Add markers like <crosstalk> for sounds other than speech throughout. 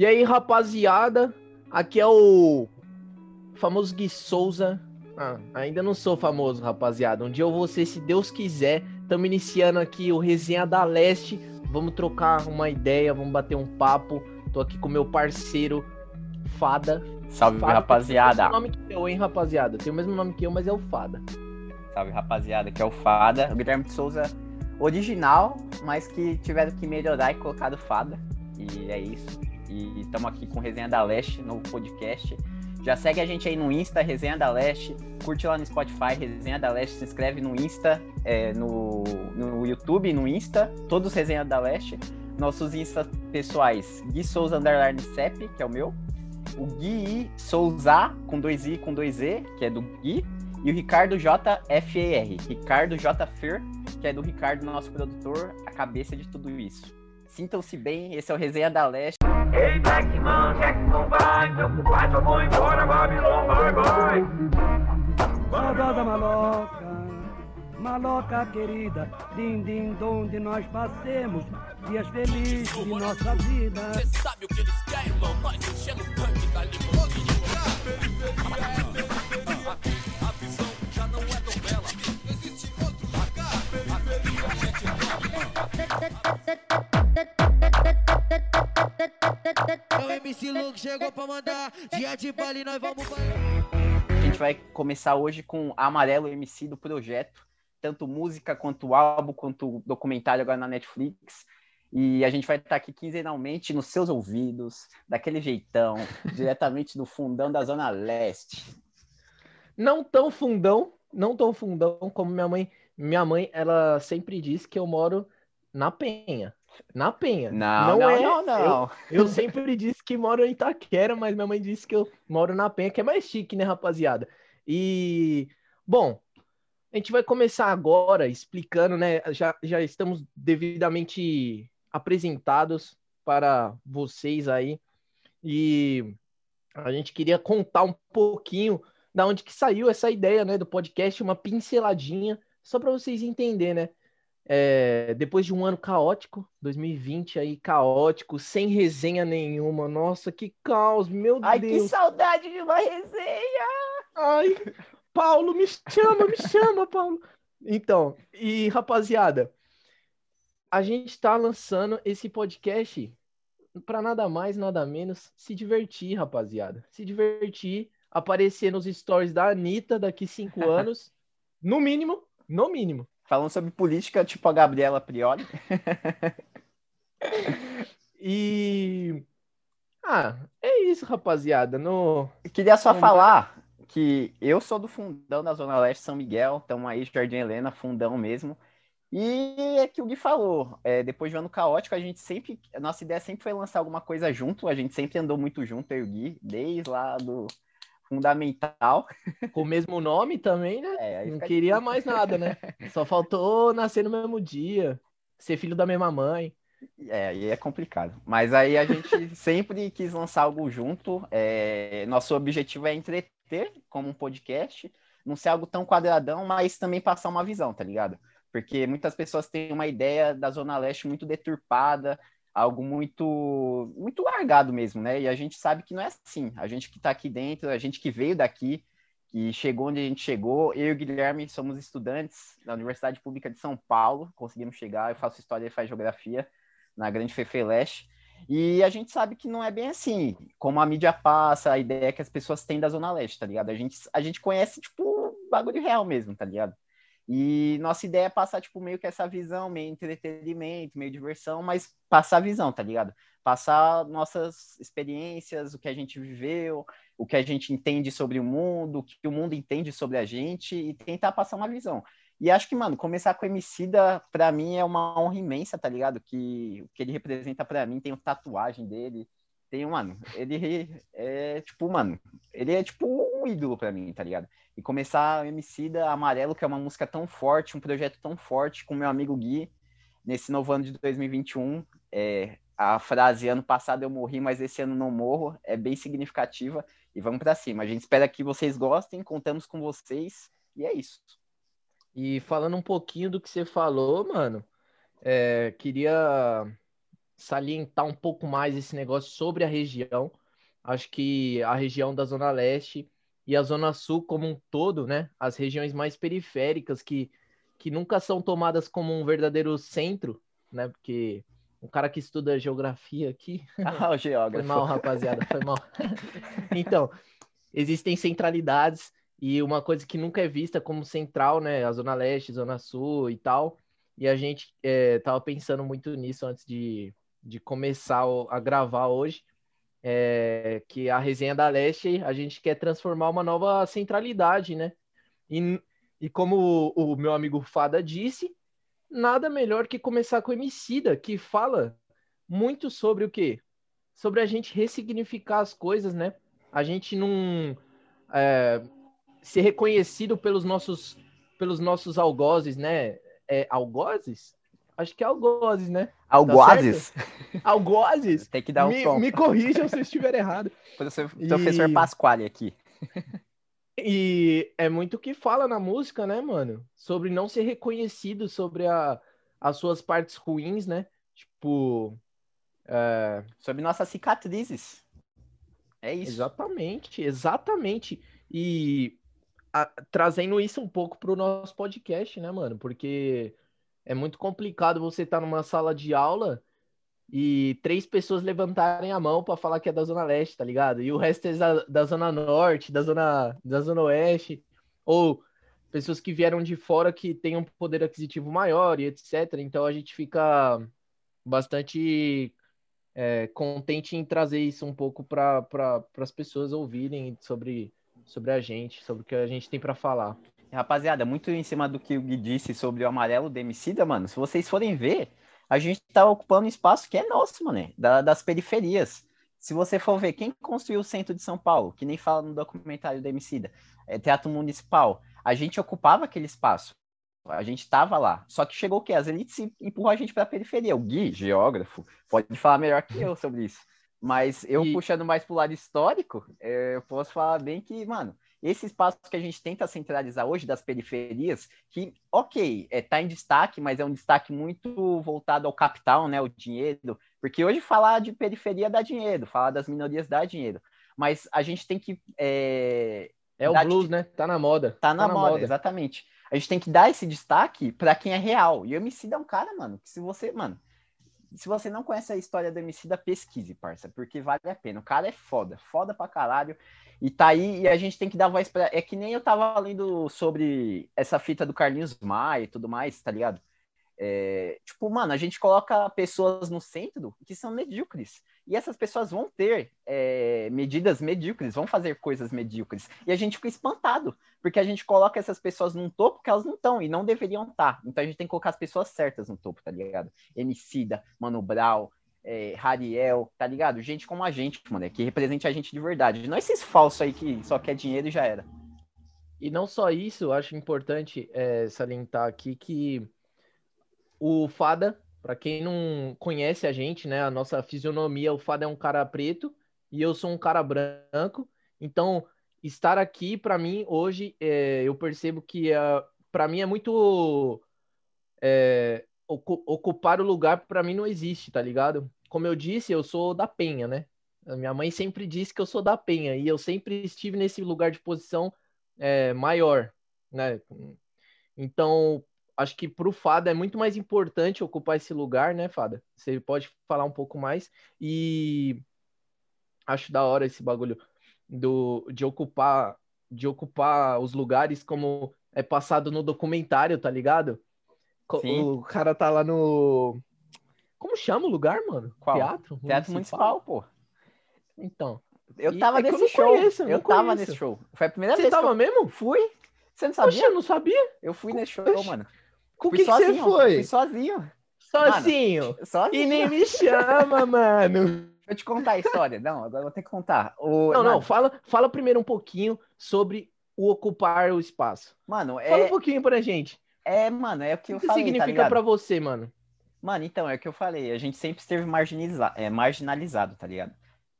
E aí, rapaziada, aqui é o famoso Gui Souza. Ah, ainda não sou famoso, rapaziada. Um dia eu vou ser, se Deus quiser. Estamos iniciando aqui o Resenha da Leste. Vamos trocar uma ideia, vamos bater um papo. Tô aqui com meu parceiro Fada. Salve, Fada, rapaziada. Tem o mesmo nome que eu, hein, rapaziada? Tem o mesmo nome que eu, mas é o Fada. Salve, rapaziada, que é o Fada. O Guilherme de Souza original, mas que tiveram que melhorar e colocar do Fada. E é isso. E estamos aqui com Resenha da Leste, no podcast. Já segue a gente aí no Insta, Resenha da Leste. Curte lá no Spotify, Resenha da Leste. Se inscreve no Insta, é, no, no YouTube, no Insta. Todos Resenha da Leste. Nossos Insta pessoais, Gui Souza Underline CEP, que é o meu. O Gui Souza, com dois I com dois E, que é do Gui. E o Ricardo JFER, Ricardo JFER, que é do Ricardo, nosso produtor, a cabeça de tudo isso. Sintam-se bem, esse é o Resenha da Leste. Ei, Blackman, onde é que tu vai? Meu compadre, eu vou embora, Babilão, bye, bye. Saudosa maloca, maloca querida, din din donde nós passemos dias felizes de nossa vida. Cê sabe o que eles querem, irmão? Nós enchendo o tanque da limusine. A visão já não é tão bela. Existe outro lugar. Periferia, É o MC Luke chegou pra mandar. Dia de baile, nós vamos. A gente vai começar hoje com Amarelo MC do projeto, tanto música quanto álbum, quanto documentário agora na Netflix. E a gente vai estar aqui quinzenalmente nos seus ouvidos, daquele jeitão, <laughs> diretamente do fundão da Zona Leste. Não tão fundão, não tão fundão como minha mãe. Minha mãe, ela sempre diz que eu moro na Penha. Na Penha. Não, não, é- não, não. Eu sempre disse que moro em Itaquera, mas minha mãe disse que eu moro na Penha, que é mais chique, né, rapaziada? E, bom, a gente vai começar agora explicando, né? Já, já estamos devidamente apresentados para vocês aí. E a gente queria contar um pouquinho da onde que saiu essa ideia, né, do podcast, uma pinceladinha, só para vocês entenderem, né? É, depois de um ano caótico, 2020 aí caótico, sem resenha nenhuma. Nossa, que caos, meu Ai, que Deus. saudade de uma resenha! Ai, Paulo, me chama, me chama, Paulo. Então, e rapaziada, a gente tá lançando esse podcast para nada mais, nada menos se divertir, rapaziada. Se divertir, aparecer nos stories da Anitta daqui cinco <laughs> anos, no mínimo, no mínimo. Falando sobre política, tipo a Gabriela Prioli. <laughs> E. Ah, é isso, rapaziada. No... Queria só Fundão. falar que eu sou do fundão da Zona Leste São Miguel, estamos aí, Jardim Helena, fundão mesmo. E é que o Gui falou, é, depois de um ano caótico, a gente sempre, a nossa ideia sempre foi lançar alguma coisa junto, a gente sempre andou muito junto, eu e o Gui, desde lá do fundamental. <laughs> Com o mesmo nome também, né? É, Não queria difícil. mais nada, né? <laughs> Só faltou nascer no mesmo dia, ser filho da mesma mãe. É, aí é complicado. Mas aí a gente <laughs> sempre quis lançar algo junto. é, nosso objetivo é entreter como um podcast, não ser algo tão quadradão, mas também passar uma visão, tá ligado? Porque muitas pessoas têm uma ideia da Zona Leste muito deturpada, algo muito, muito largado mesmo, né? E a gente sabe que não é assim. A gente que tá aqui dentro, a gente que veio daqui, que chegou onde a gente chegou, eu e o Guilherme somos estudantes da Universidade Pública de São Paulo, conseguimos chegar, eu faço história e faz geografia na Grande Fefeleste. E a gente sabe que não é bem assim, como a mídia passa, a ideia que as pessoas têm da Zona Leste, tá ligado? A gente, a gente conhece, tipo, bagulho real mesmo, tá ligado? E nossa ideia é passar, tipo, meio que essa visão, meio entretenimento, meio diversão, mas passar a visão, tá ligado? Passar nossas experiências, o que a gente viveu, o que a gente entende sobre o mundo, o que o mundo entende sobre a gente e tentar passar uma visão. E acho que, mano, começar com o Emicida, pra mim, é uma honra imensa, tá ligado? Que o que ele representa pra mim, tem tatuagem dele, tem, mano, ele é, tipo, mano, ele é, tipo, um ídolo pra mim, tá ligado? E começar o Emicida Amarelo, que é uma música tão forte, um projeto tão forte, com meu amigo Gui, nesse novo ano de 2021, é, a frase, ano passado eu morri, mas esse ano não morro, é bem significativa, e vamos pra cima. A gente espera que vocês gostem, contamos com vocês, e é isso. E falando um pouquinho do que você falou, mano, é, queria salientar um pouco mais esse negócio sobre a região. Acho que a região da Zona Leste e a Zona Sul como um todo, né? As regiões mais periféricas que, que nunca são tomadas como um verdadeiro centro, né? Porque um cara que estuda geografia aqui. <laughs> Ah, o Foi geógrafo. mal, rapaziada, foi mal. <laughs> então, existem centralidades e uma coisa que nunca é vista como central, né? A Zona Leste, Zona Sul e tal. E a gente é, tava pensando muito nisso antes de, de começar a gravar hoje. É, que a resenha da Leste a gente quer transformar uma nova centralidade, né? E, e como o, o meu amigo Fada disse, nada melhor que começar com o Emicida, que fala muito sobre o quê? Sobre a gente ressignificar as coisas, né? A gente não é, ser reconhecido pelos nossos pelos nossos algozes, né? É, algozes? Acho que é algozes, né? Algoazes? Algozes? Tem que dar um me, tom. me corrijam se eu estiver errado. <laughs> Professor, E- professor Pasquale aqui. E é muito o que fala na música, né, mano? Sobre não ser reconhecido sobre a, as suas partes ruins, né? Tipo, é, Sobre nossas cicatrizes. É isso. exatamente, exatamente. E a- trazendo isso um pouco pro nosso podcast, né, mano? Porque é muito complicado você estar numa sala de aula e três pessoas levantarem a mão pra falar que é da Zona Leste, tá ligado? E o resto é da, da Zona Norte, da Zona, da Zona Oeste, ou pessoas que vieram de fora que têm um poder aquisitivo maior e etc. Então a gente fica bastante é, contente em trazer isso um pouco para pra, as pessoas ouvirem sobre, sobre a gente, sobre o que a gente tem pra falar. Rapaziada, muito em cima do que o Gui disse sobre o amarelo do Emicida, mano. Se vocês forem ver, a gente tá ocupando um espaço que é nosso, mano, da- das periferias. Se você for ver quem construiu o centro de São Paulo, que nem fala no documentário do Emicida, é Teatro Municipal, a gente ocupava aquele espaço. A gente tava lá. Só que chegou o quê? As elites empurram a gente pra periferia. O Gui, geógrafo, pode falar melhor que eu sobre isso. Mas eu E- puxando mais pro lado histórico, eh, eu posso falar bem que, mano, esse espaço que a gente tenta centralizar hoje das periferias, que, ok, é, tá em destaque, mas é um destaque muito voltado ao capital, né, o dinheiro, porque hoje falar de periferia dá dinheiro, falar das minorias dá dinheiro, mas a gente tem que é, É o blues, de- né? Tá na moda. Tá na, moda, exatamente. A gente tem que dar esse destaque pra quem é real. E o Emicida é um cara, mano, que se você, mano, se você não conhece a história do Emicida, pesquise, parça, porque vale a pena. O cara é foda, foda pra caralho. E tá aí, e a gente tem que dar voz pra... É que nem eu tava lendo sobre essa fita do Carlinhos Maia e tudo mais, tá ligado? É, tipo, mano, a gente coloca pessoas no centro que são medíocres. E essas pessoas vão ter é, medidas medíocres, vão fazer coisas medíocres. E a gente fica espantado, porque a gente coloca essas pessoas num topo que elas não estão e não deveriam estar. Então a gente tem que colocar as pessoas certas no topo, tá ligado? Emicida, Mano Brown, é, Hariel, tá ligado? Gente como a gente, mano, que represente a gente de verdade. Não esses falsos aí que só quer dinheiro e já era. E não só isso, eu acho importante é, salientar aqui que o Fada, para quem não conhece a gente, né, a nossa fisionomia, o Fada é um cara preto e eu sou um cara branco. Então, estar aqui para mim hoje, é, eu percebo que para mim é muito é, ocu- ocupar o lugar para mim não existe, tá ligado? Como eu disse, eu sou da Penha, né? A minha mãe sempre disse que eu sou da Penha e eu sempre estive nesse lugar de posição é, maior, né? Então, acho que pro Fada é muito mais importante ocupar esse lugar, né, Fada? Você pode falar um pouco mais e acho da hora esse bagulho do de ocupar de ocupar os lugares como é passado no documentário, tá ligado? Sim. O cara tá lá no como chama o lugar, mano? Qual? Teatro? Teatro Municipal, pô. Então, Eu E tava é eu nesse não show. conheço, eu eu tava conheço. nesse show. Foi a primeira você vez que tava eu mesmo? fui. Você não Poxa, sabia? eu não sabia? Eu fui nesse show, Oxe. mano. Com que, que você foi? Fui sozinho. Sozinho. Sozinho. E nem me chama, mano. <laughs> Eu te contar a história. Não, agora eu vou ter que contar. O, Não, não, fala, fala primeiro um pouquinho sobre o ocupar o espaço. Mano, Fala um é, pouquinho pra gente. é, mano, é o que O eu que falei, tá significa ligado? pra você, mano? Mano, então, é o que eu falei. A gente sempre esteve marginaliza é, marginalizado, tá ligado?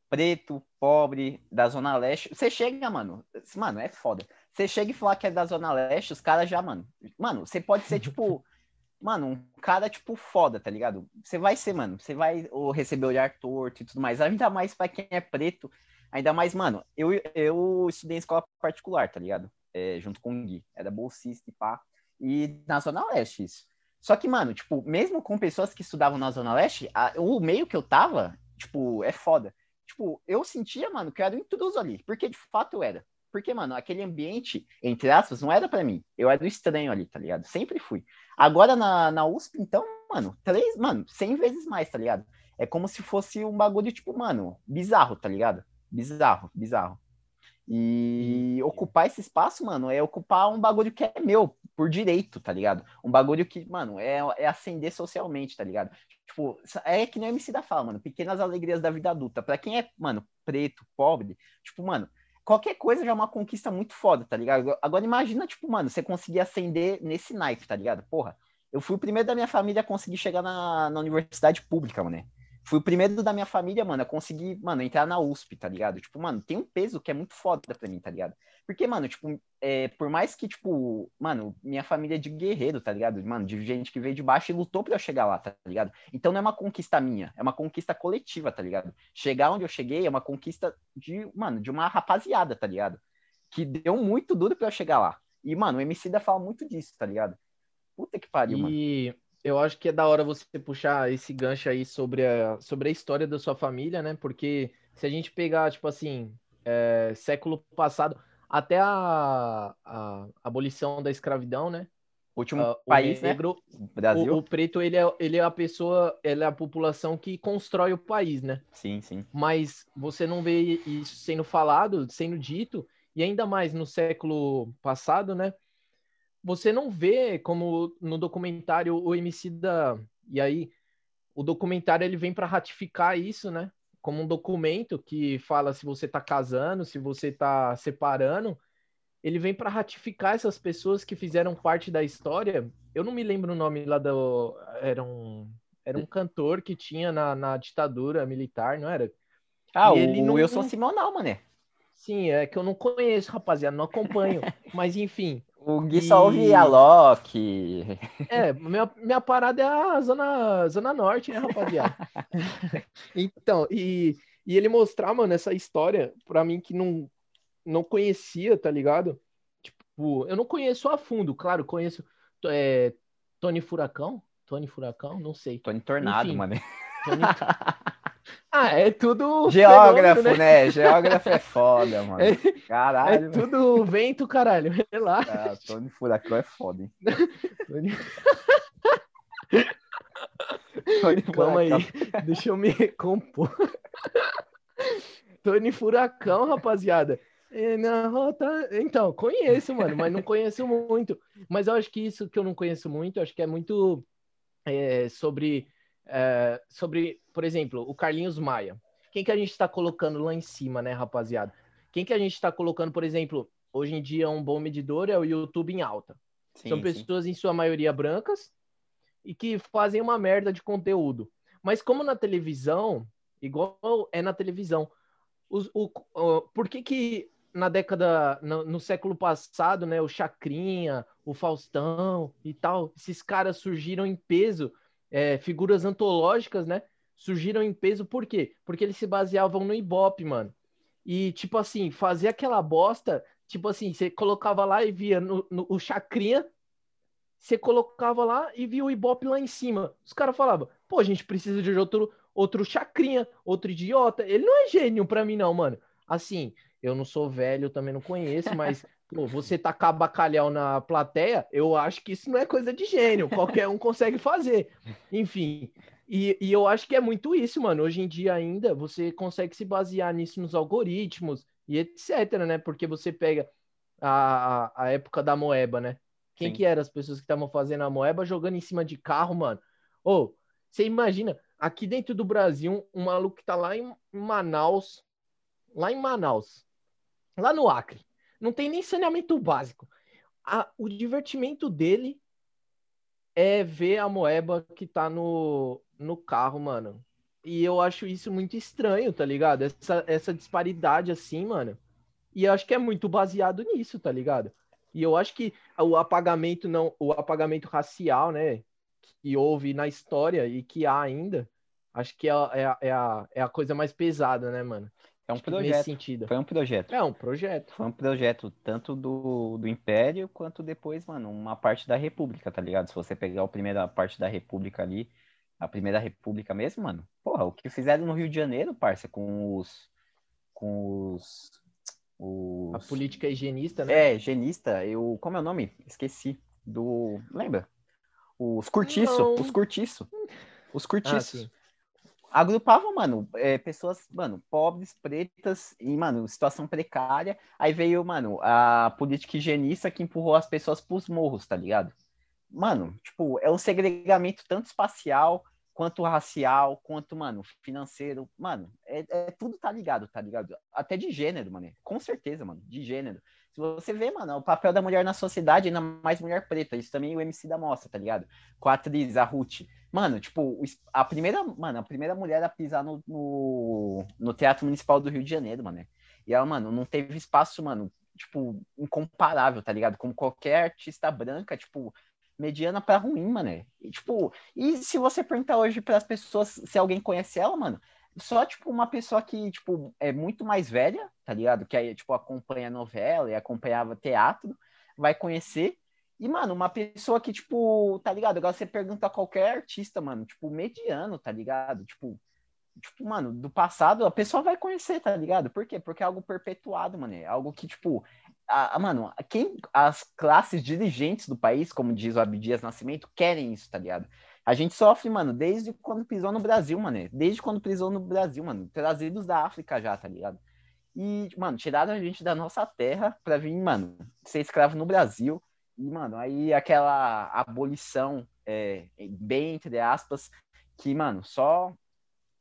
Preto, pobre, da Zona Leste. Você chega, mano. Mano, é foda. Você chega e falar que é da Zona Leste, os caras já, mano. Mano, você pode ser, <laughs> tipo. Mano, um cara, tipo, foda, tá ligado? Você vai ser, mano, você vai ou receber olhar torto e tudo mais. Ainda mais pra quem é preto. Ainda mais, mano, eu, eu estudei em escola particular, tá ligado? É, junto com o Gui. Era bolsista e pá. E na Zona Leste, isso. Só que, mano, tipo, mesmo com pessoas que estudavam na Zona Leste, a- o meio que eu tava, tipo, é foda. Tipo, eu sentia, mano, que eu era um intruso ali. Porque de fato eu era. Porque, mano, aquele ambiente, entre aspas, não era pra mim. Eu era o estranho ali, tá ligado? Sempre fui. Agora na, na USP, então, mano, três, mano, cem vezes mais, tá ligado? É como se fosse um bagulho, tipo, mano, bizarro, tá ligado? Bizarro, bizarro. E ocupar esse espaço, mano, é ocupar um bagulho que é meu, por direito, tá ligado? Um bagulho que, mano, é, é ascender socialmente, tá ligado? Tipo, é que nem o MC da fala, mano, pequenas alegrias da vida adulta. Pra quem é, mano, preto, pobre, tipo, mano, qualquer coisa já é uma conquista muito foda, tá ligado? Agora imagina, tipo, mano, você conseguir ascender nesse naipe, tá ligado? Porra, eu fui o primeiro da minha família a conseguir chegar na, na universidade pública, mano. Fui o primeiro da minha família, mano, a conseguir, mano, entrar na USP, tá ligado? Tipo, mano, tem um peso que é muito foda pra mim, tá ligado? Porque, mano, tipo, é, por mais que, tipo, mano, minha família é de guerreiro, tá ligado? Mano, de gente que veio de baixo e lutou pra eu chegar lá, tá ligado? Então não é uma conquista minha, é uma conquista coletiva, tá ligado? Chegar onde eu cheguei é uma conquista de, mano, de uma rapaziada, tá ligado? Que deu muito duro pra eu chegar lá. E, mano, o MC da fala muito disso, tá ligado? Puta que pariu, mano. E eu acho que é da hora você puxar esse gancho aí sobre a, sobre a história da sua família, né? Porque se a gente pegar, tipo assim, é, século passado, até a, a abolição da escravidão, né? Último o país, né? negro, Brasil. o, o preto, ele é, ele é a pessoa, ele é a população que constrói o país, né? Sim, sim. mas você não vê isso sendo falado, sendo dito, e ainda mais no século passado, né? Você não vê como no documentário o MC da e aí o documentário ele vem para ratificar isso, né? Como um documento que fala se você tá casando, se você tá separando, ele vem para ratificar essas pessoas que fizeram parte da história. Eu não me lembro o nome lá do era um era um cantor que tinha na, na ditadura militar, não era? Ah, E o ele não- Wilson Simonal, mané. Sim, é que eu não conheço, rapaziada, não acompanho. <laughs> Mas enfim, O Gui só E- ouve a Loki. é, minha, minha parada é a zona, zona norte, né, rapaziada? <laughs> Então, e, e ele mostrar, mano, essa história pra mim que não, não conhecia, tá ligado? Tipo, eu não conheço a fundo, claro, conheço é, Tony Furacão? Tony Furacão? Não sei. Tony Tornado, Enfim. mano. Tony... <laughs> ah, é tudo. Geógrafo, fenômeno, né? Geógrafo é foda, <laughs> mano. É- Caralho, É mano. tudo vento, caralho. <laughs> Relaxa. Ah, Tony Furacão é foda, hein? Tony- <laughs> Tony Calma aí, deixa eu me compor. Tony Furacão, rapaziada. É, na rota... Então, conheço, mano, mas não conheço muito. Mas eu acho que isso que eu não conheço muito, acho que é muito é, sobre, é, sobre, por exemplo, o Carlinhos Maia. Quem que a gente está colocando lá em cima, né, rapaziada? Quem que a gente está colocando, por exemplo, hoje em dia um bom medidor é o YouTube em alta. Sim, São sim. pessoas, em sua maioria, brancas e que fazem uma merda de conteúdo. Mas como na televisão, igual é na televisão, os, o, o- por que que na década, no, no século passado, né, o Chacrinha, o Faustão e tal, esses caras surgiram em peso, é, figuras antológicas, né, surgiram em peso por quê? Porque eles se baseavam no Ibope, mano. E, tipo assim, fazer aquela bosta, tipo assim, você colocava lá e via no, no- o Chacrinha, você colocava lá e via o Ibope lá em cima. Os caras falavam, pô, a gente precisa de outro, outro Chacrinha, outro idiota. Ele não é gênio pra mim, não, mano. Assim, eu não sou velho, também não conheço, mas, pô, você tacar bacalhau na plateia, eu acho que isso não é coisa de gênio. <laughs> Qualquer um consegue fazer. Enfim. E, e eu acho que é muito isso, mano. Hoje em dia ainda você consegue se basear nisso nos algoritmos e etc, né? Porque você pega a, a, época da moeba, né? Quem Sim. que eram as pessoas que estavam fazendo a moeba jogando em cima de carro, mano? Ô, você imagina, aqui dentro do Brasil, um maluco que tá lá em Manaus, lá em Manaus, lá no Acre, não tem nem saneamento básico. A- o divertimento dele é ver a moeba que tá no, no carro, mano. E eu acho isso muito estranho, tá ligado? Essa, essa disparidade assim, mano. E eu acho que é muito baseado nisso, tá ligado? E eu acho que o apagamento não, o apagamento racial, né? que houve na história e que há ainda, acho que é, é, é, a, é a coisa mais pesada, né, mano? É um Tipo, Nesse projeto. sentido. Foi um projeto. É um projeto. Foi um projeto tanto do, do Império quanto depois, mano, uma parte da República, tá ligado? Se você pegar a primeira parte da República ali, a primeira República mesmo, mano, porra, o que fizeram no Rio de Janeiro, parça, com os. Com os. os A política higienista, né? É, genista, eu. Como é o nome? Esqueci. Do. Lembra? Os curtiço, Não. os curtiço. Os Ah, agrupavam, mano, é, pessoas, mano, pobres, pretas, e, mano, situação precária. Aí veio, mano, a política higienista que empurrou as pessoas pros morros, tá ligado? Mano, tipo, é um segregamento tanto espacial, quanto racial, quanto, mano, financeiro. Mano, é, é- tudo tá ligado, tá ligado? Até de gênero, mano. Com certeza, mano, de gênero. Se você vê, mano, o papel da mulher na sociedade, ainda mais mulher preta, isso também o MC da mostra, tá ligado? Com a atriz, a Ruth. Mano, tipo, a primeira, mano, a primeira mulher a pisar no, no, no Teatro Municipal do Rio de Janeiro, mano. E ela, mano, não teve espaço, mano, tipo, incomparável, tá ligado? Como qualquer artista branca, tipo, mediana pra ruim, mano. E, tipo, e se você perguntar hoje pras pessoas se alguém conhece ela, mano, só, tipo, uma pessoa que, tipo, é muito mais velha, tá ligado? Que aí, tipo, acompanha novela e acompanhava teatro, vai conhecer. E, mano, uma pessoa que, tipo, tá ligado? Agora você pergunta a qualquer artista, mano, tipo, mediano, tá ligado? Tipo, tipo, mano, do passado, a pessoa vai conhecer, tá ligado? Por quê? Porque é algo perpetuado, mano. É algo que, tipo, a, a- mano, quem, as classes dirigentes do país, como diz o Abdias Nascimento, querem isso, tá ligado? A gente sofre, mano, desde quando pisou no Brasil, mano. Desde quando pisou no Brasil, mano. Trazidos da África já, tá ligado? E, mano, tiraram a gente da nossa terra pra vir, mano, ser escravo no Brasil. E, mano, aí aquela abolição, é, bem entre aspas, que, mano, só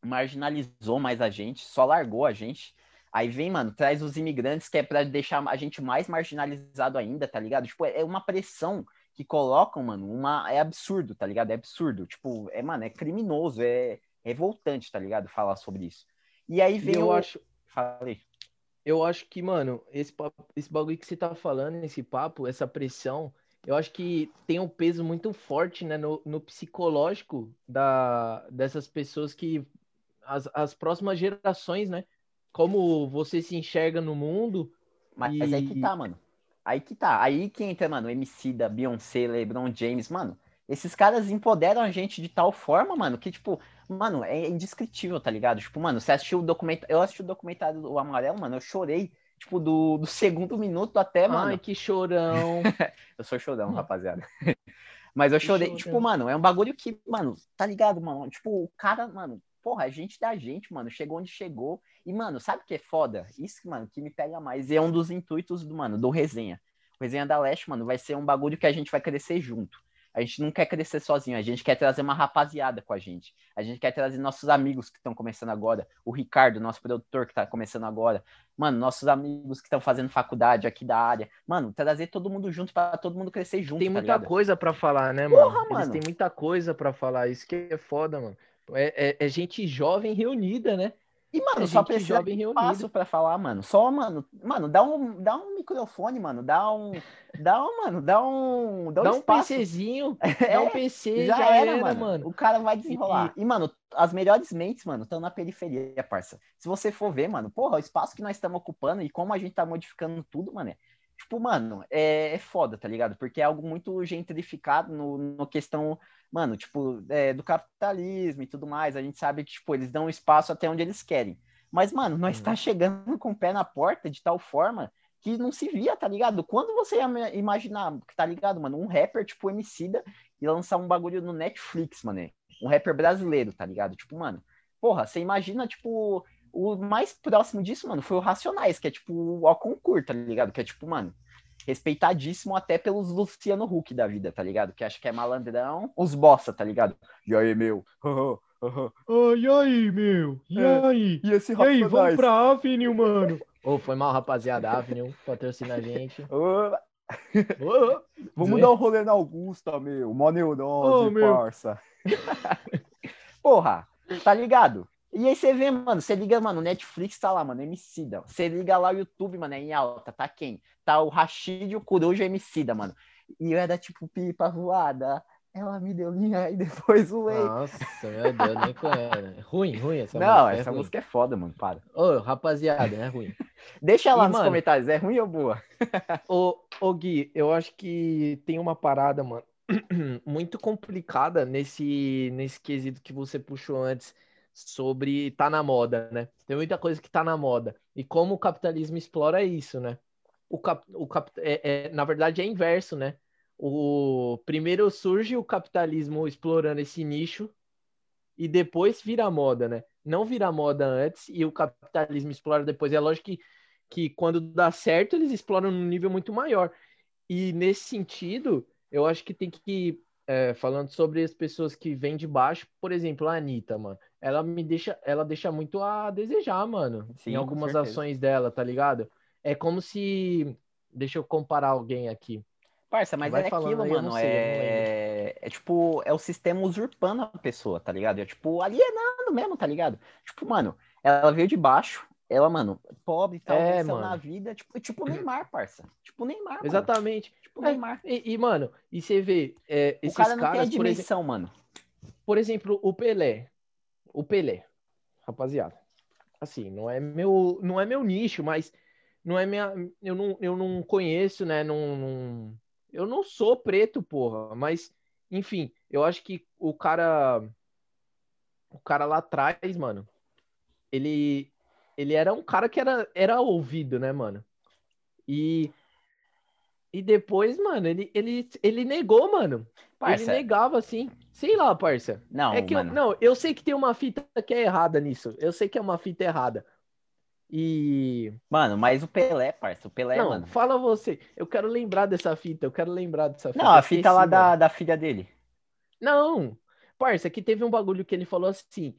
marginalizou mais a gente, só largou a gente. Aí vem, mano, traz os imigrantes que é pra deixar a gente mais marginalizado ainda, tá ligado? Tipo, é uma pressão que colocam, mano, uma é absurdo, tá ligado? É absurdo. Tipo, é, mano, é criminoso, é revoltante, tá ligado? Falar sobre isso. E aí E vem eu o... acho, Falei. eu acho que, mano, esse, papo- esse bagulho que você tá falando, esse papo, essa pressão, eu acho que tem um peso muito forte, né, no, no psicológico da, dessas pessoas que, as, as próximas gerações, né, como você se enxerga no mundo, Mas, mas aí E- que tá, mano. Aí que tá. Aí que entra, mano, MC da Beyoncé, LeBron James, mano. Esses caras empoderam a gente de tal forma, mano, que, tipo, mano, é indescritível, tá ligado? Tipo, mano, você assistiu o documentário. Eu assisti o documentário do Amarelo, mano, eu chorei, tipo, do, do segundo minuto até, mano. ai, que chorão, <laughs> Eu sou chorão, rapaziada. <laughs> Mas eu chorei, chorão. tipo, mano, é um bagulho que, mano, tá ligado, mano? Tipo, o cara, mano, porra, a gente da gente, mano, chegou onde chegou. E, mano, sabe o que é foda? Isso, mano, que me pega mais. E é um dos intuitos do, mano, do resenha. O resenha da Leste, mano, vai ser um bagulho que a gente vai crescer junto. A gente não quer crescer sozinho, a gente quer trazer uma rapaziada com a gente. A gente quer trazer nossos amigos que estão começando agora. O Ricardo, nosso produtor que tá começando agora. Mano, nossos amigos que estão fazendo faculdade aqui da área. Mano, trazer todo mundo junto pra todo mundo crescer junto, tem tá muita ligado? coisa pra falar, né, mano? Porra, Eles mano. têm muita coisa pra falar, isso que é foda, mano. É, é- é gente jovem reunida, né? E, mano, É só gente precisa jovem de reunida. espaço pra falar, mano. Só, mano, mano, dá um, dá um microfone, mano. Dá um. Dá um, mano, dá um. Dá um, Dá um. PCzinho, <laughs> É, dá um PC, já, já, era, era, mano. mano. O cara vai desenrolar. E... mano, as melhores mentes, mano, estão na periferia, parça. Se você for ver, mano, porra, o espaço que nós estamos ocupando e como a gente tá modificando tudo, mano. é- Tipo, mano, é, é foda, tá ligado? Porque é algo muito gentrificado no, no questão, mano, tipo, é, do capitalismo e tudo mais. A gente sabe que, tipo, eles dão espaço até onde eles querem. Mas, mano, nós Uhum. tá chegando com o pé na porta de tal forma que não se via, tá ligado? Quando você ia imaginar, tá ligado, mano? Um rapper tipo Emicida e lançar um bagulho no Netflix, mano. Um rapper brasileiro, tá ligado? Tipo, mano, porra, você imagina, tipo, o mais próximo disso, mano, foi o Racionais, que é tipo o concurso, tá ligado? Que é tipo, mano, respeitadíssimo até pelos Luciano Huck da vida, tá ligado? Que acho que é malandrão, os bossa, tá ligado? E aí, meu? <laughs> Ai, ai, meu. E É. aí? E esse E aí, vamos pra Avenue, mano. Ô, foi mal, rapaziada. Avenue, patrocina a gente. Ô, Vamos dar um rolê na Augusta, meu. Mó neurose, Ô, meu. parça. <laughs> Porra, tá ligado? E aí você vê, mano, você liga, mano, Netflix tá lá, mano, Emicida. Você liga lá o YouTube, mano, é em alta, tá quem? Tá o Rashid, o Coruja e o Emicida, mano. E eu era tipo pipa voada, Ela me deu linha <laughs> e depois o Whey. Nossa, meu Deus, nem conhece. Ruim, ruim essa Não, música. essa é ruim. música é foda, mano. Para. Ô, rapaziada, é ruim. <laughs> Deixa lá E, nos mano, comentários, é ruim ou boa? <laughs> Ô, ô Gui, eu acho que tem uma parada, mano, <clears throat> muito complicada nesse, nesse quesito que você puxou antes sobre tá na moda, né? Tem muita coisa que tá na moda. E como o capitalismo explora isso, né? O cap, o cap, é, é- na verdade é inverso, né? O primeiro surge o capitalismo explorando esse nicho e depois vira moda, né? Não vira moda antes e o capitalismo explora depois. É lógico que, que quando dá certo, eles exploram num nível muito maior. E nesse sentido, eu acho que tem que, é, falando sobre as pessoas que vêm de baixo, por exemplo, a Anitta, mano, ela me deixa, ela deixa muito a desejar, mano, Sim, em algumas ações dela, tá ligado? É como se, deixa eu comparar alguém aqui. Parça, mas Vai é aquilo, aí, mano. sei, é... é tipo, é o sistema usurpando a pessoa, tá ligado? É tipo, alienando mesmo, tá ligado? Tipo, mano, ela veio de baixo, ela, mano, pobre e tal, É, mano. na vida. Tipo, tipo o Neymar, parça. Tipo o Neymar, mano. Exatamente. Tipo o É, Neymar. E, e, mano, e você vê, é, O esses cara não tem a caras, por exemplo, mano. por exemplo, o Pelé. O Pelé, rapaziada. Assim, não é meu, não é meu nicho, mas não é minha, eu não, eu não conheço, né? Não, não- eu não sou preto, porra, mas enfim, eu acho que o cara o cara lá atrás, mano, ele ele era um cara que era era ouvido, né, mano? E e depois, mano, ele ele ele negou, mano. Ele Parça, negava assim. Sei lá, parça. não, É que eu, não, eu sei que tem uma fita que é errada nisso. Eu sei que é uma fita errada. E Mano, mas o Pelé, parça, o Pelé, não, mano. fala você. Eu quero lembrar dessa fita. Eu quero lembrar dessa fita. Não, a fita lá da, da filha dele. Não, parça, que teve um bagulho que ele falou assim.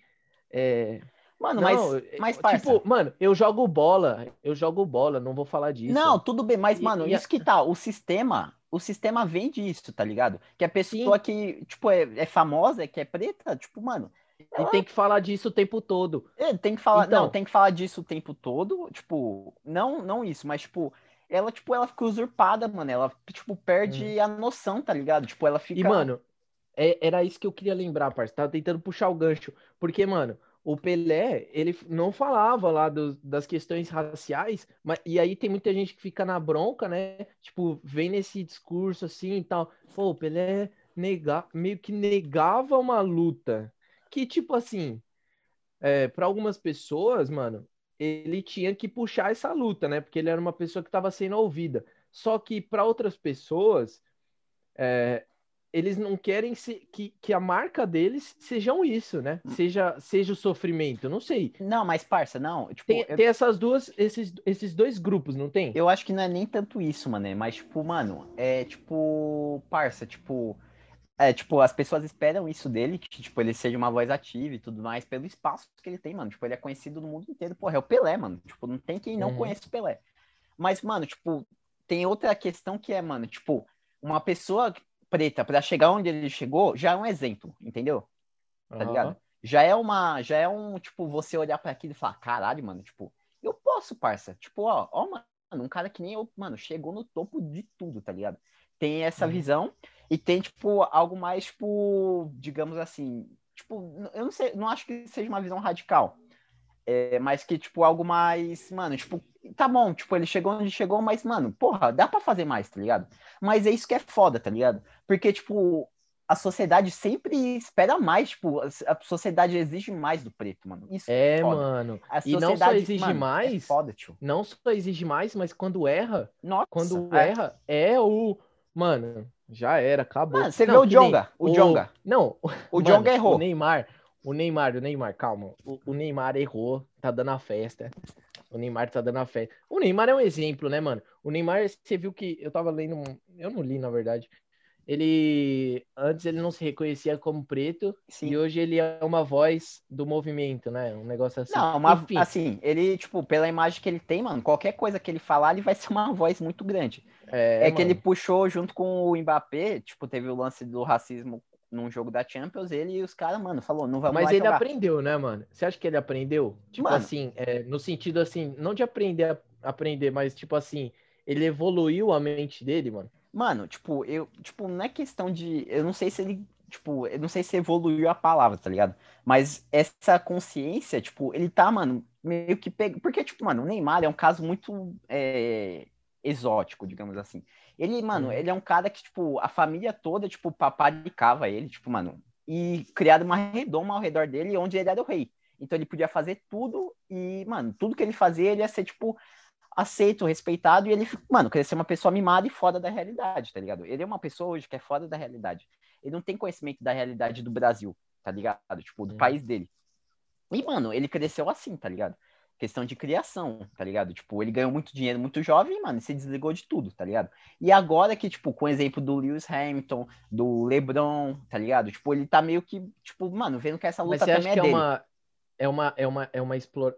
É... Mano, Não, mas, é, mas parça. tipo, mano, eu jogo bola. Eu jogo bola. Não vou falar disso. Não, tudo bem, mas, E- mano, e isso que tá, o sistema, o sistema vem disso, tá ligado? Que a pessoa que, tipo, é, é famosa, que é preta, tipo, mano, E tem que falar disso o tempo todo. ele tem que falar, Então. não, tem que falar disso o tempo todo, tipo, não, não isso, mas, tipo, ela, tipo, ela fica usurpada, mano, ela, tipo, perde a noção, tá ligado? Tipo, ela fica... Hum. E, mano, é- era isso que eu queria lembrar, parça. Tava tentando puxar o gancho. Porque, mano, o Pelé, ele não falava lá dos- das questões raciais, mas, e aí tem muita gente que fica na bronca, né? Tipo, vem nesse discurso assim e tal. Pô, o Pelé nega, meio que negava uma luta. Que, tipo assim, é, para algumas pessoas, mano, ele tinha que puxar essa luta, né? Porque ele era uma pessoa que estava sendo ouvida. Só que para outras pessoas, é, eles não querem se- que, que a marca deles sejam isso, né? Seja, seja o sofrimento, não sei. Não, mas, parça, não, tipo, Tem, eu, tem essas duas, esses, esses dois grupos, não tem? eu acho que não é nem tanto isso, mano, mas, tipo, mano, é, tipo, parça, tipo... É, tipo, as pessoas esperam isso dele, que, tipo, ele seja uma voz ativa e tudo mais, pelo espaço que ele tem, mano. Tipo, ele é conhecido no mundo inteiro. Porra, é o Pelé, mano. Tipo, não tem quem não Uhum. conhece o Pelé. Mas, mano, tipo, tem outra questão que é, mano, tipo, uma pessoa preta pra chegar onde ele chegou já é um exemplo, entendeu? Tá Aham. ligado? Já é uma, já é um, tipo, você olhar pra aquilo e falar, caralho, mano, tipo, eu posso, parça. Tipo, ó, ó, mano, um cara que nem eu, mano, chegou no topo de tudo, tá ligado? Tem essa Uhum. visão e tem, tipo, algo mais, tipo, digamos assim, tipo, eu não sei, não acho que seja uma visão radical. É, mas que, tipo, algo mais, mano, tipo, tá bom, tipo, ele chegou onde chegou, mas, mano, porra, dá pra fazer mais, tá ligado? Mas é isso que é foda, tá ligado? Porque, tipo, a sociedade sempre espera mais, tipo, a sociedade exige mais do preto, mano. Isso É, foda. mano. A E não só sociedade, exige mano, É mais, foda, tio. Não só exige mais, mas quando erra, Nossa, quando é. erra, é o. Mano, já era, acabou. Mano, você Não, vê o Jonga, o Jonga. Não, O <laughs> Mano, Jonga errou. O Neymar, o Neymar, o Neymar, calma. O, o Neymar errou, tá dando a festa. O Neymar tá dando a festa. O Neymar é um exemplo, né, mano? O Neymar, você viu que eu tava lendo, um- eu não li, na verdade. Ele antes ele não se reconhecia como preto Sim. e hoje ele é uma voz do movimento, né? Um negócio assim. Não, uma, Enfim, assim, ele, tipo, pela imagem que ele tem, mano, qualquer coisa que ele falar, ele vai ser uma voz muito grande. é, É, que ele puxou junto com o Mbappé, tipo, teve o lance do racismo num jogo da Champions, ele e os caras, mano, falou, não vamos Mas ele jogar. aprendeu, né, mano? Você acha que ele aprendeu? Tipo Mano. assim, é, no sentido assim, não de aprender a aprender, mas tipo assim, ele evoluiu a mente dele, mano. Mano, tipo, eu, tipo, não é questão de. Eu não sei se ele. Tipo, eu não sei se evoluiu a palavra, tá ligado? Mas essa consciência, tipo, ele tá, mano, meio que pega. Porque, tipo, mano, o Neymar é um caso muito é, exótico, digamos assim. Ele, mano, Uhum. ele é um cara que, tipo, a família toda, tipo, paparicava ele, tipo, mano, e criado uma redoma ao redor dele, onde ele era o rei. Então ele podia fazer tudo e, mano, tudo que ele fazia, ele ia ser, tipo, aceito, respeitado, e ele, mano, queria ser uma pessoa mimada e fora da realidade, tá ligado? Ele é uma pessoa hoje que é fora da realidade. Ele não tem conhecimento da realidade do Brasil, tá ligado? Tipo, do Uhum. país dele. E, mano, ele cresceu assim, tá ligado? Questão de criação, tá ligado? Tipo, ele ganhou muito dinheiro muito jovem, mano, e se desligou de tudo, tá ligado? E agora que, tipo, com o exemplo do Lewis Hamilton, do LeBron, tá ligado? Tipo, ele tá meio que, tipo, mano, vendo que essa Mas luta você acha também que é é dele. uma, é uma, é uma, é uma explora...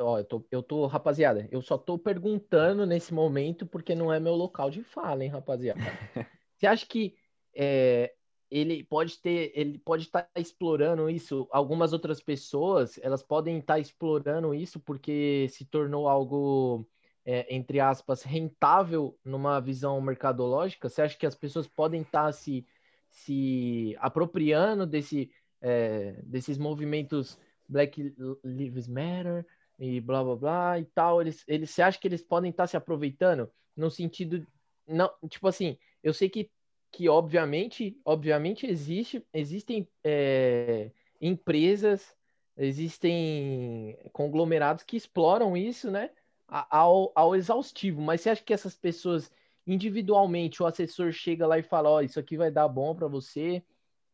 Ó, eu tô, eu tô, rapaziada, eu só tô perguntando nesse momento porque não é meu local de fala, hein, rapaziada. <laughs> Você acha que é, ele pode ter, ele pode estar explorando isso? Algumas outras pessoas, elas podem estar explorando isso porque se tornou algo, é, entre aspas, rentável numa visão mercadológica? Você acha que as pessoas podem estar se, se apropriando desse, é, desses movimentos Black Lives Matter e blá blá blá e tal? Eles, eles, você acha que eles podem estar se aproveitando no sentido, não, tipo assim, eu sei que que obviamente, obviamente existe, existem é, empresas, existem conglomerados que exploram isso, né, ao, ao exaustivo. Mas você acha que essas pessoas individualmente, o assessor chega lá e fala, ó, isso aqui vai dar bom pra você?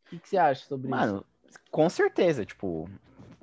O que, que você acha sobre isso? Mano, com certeza, tipo,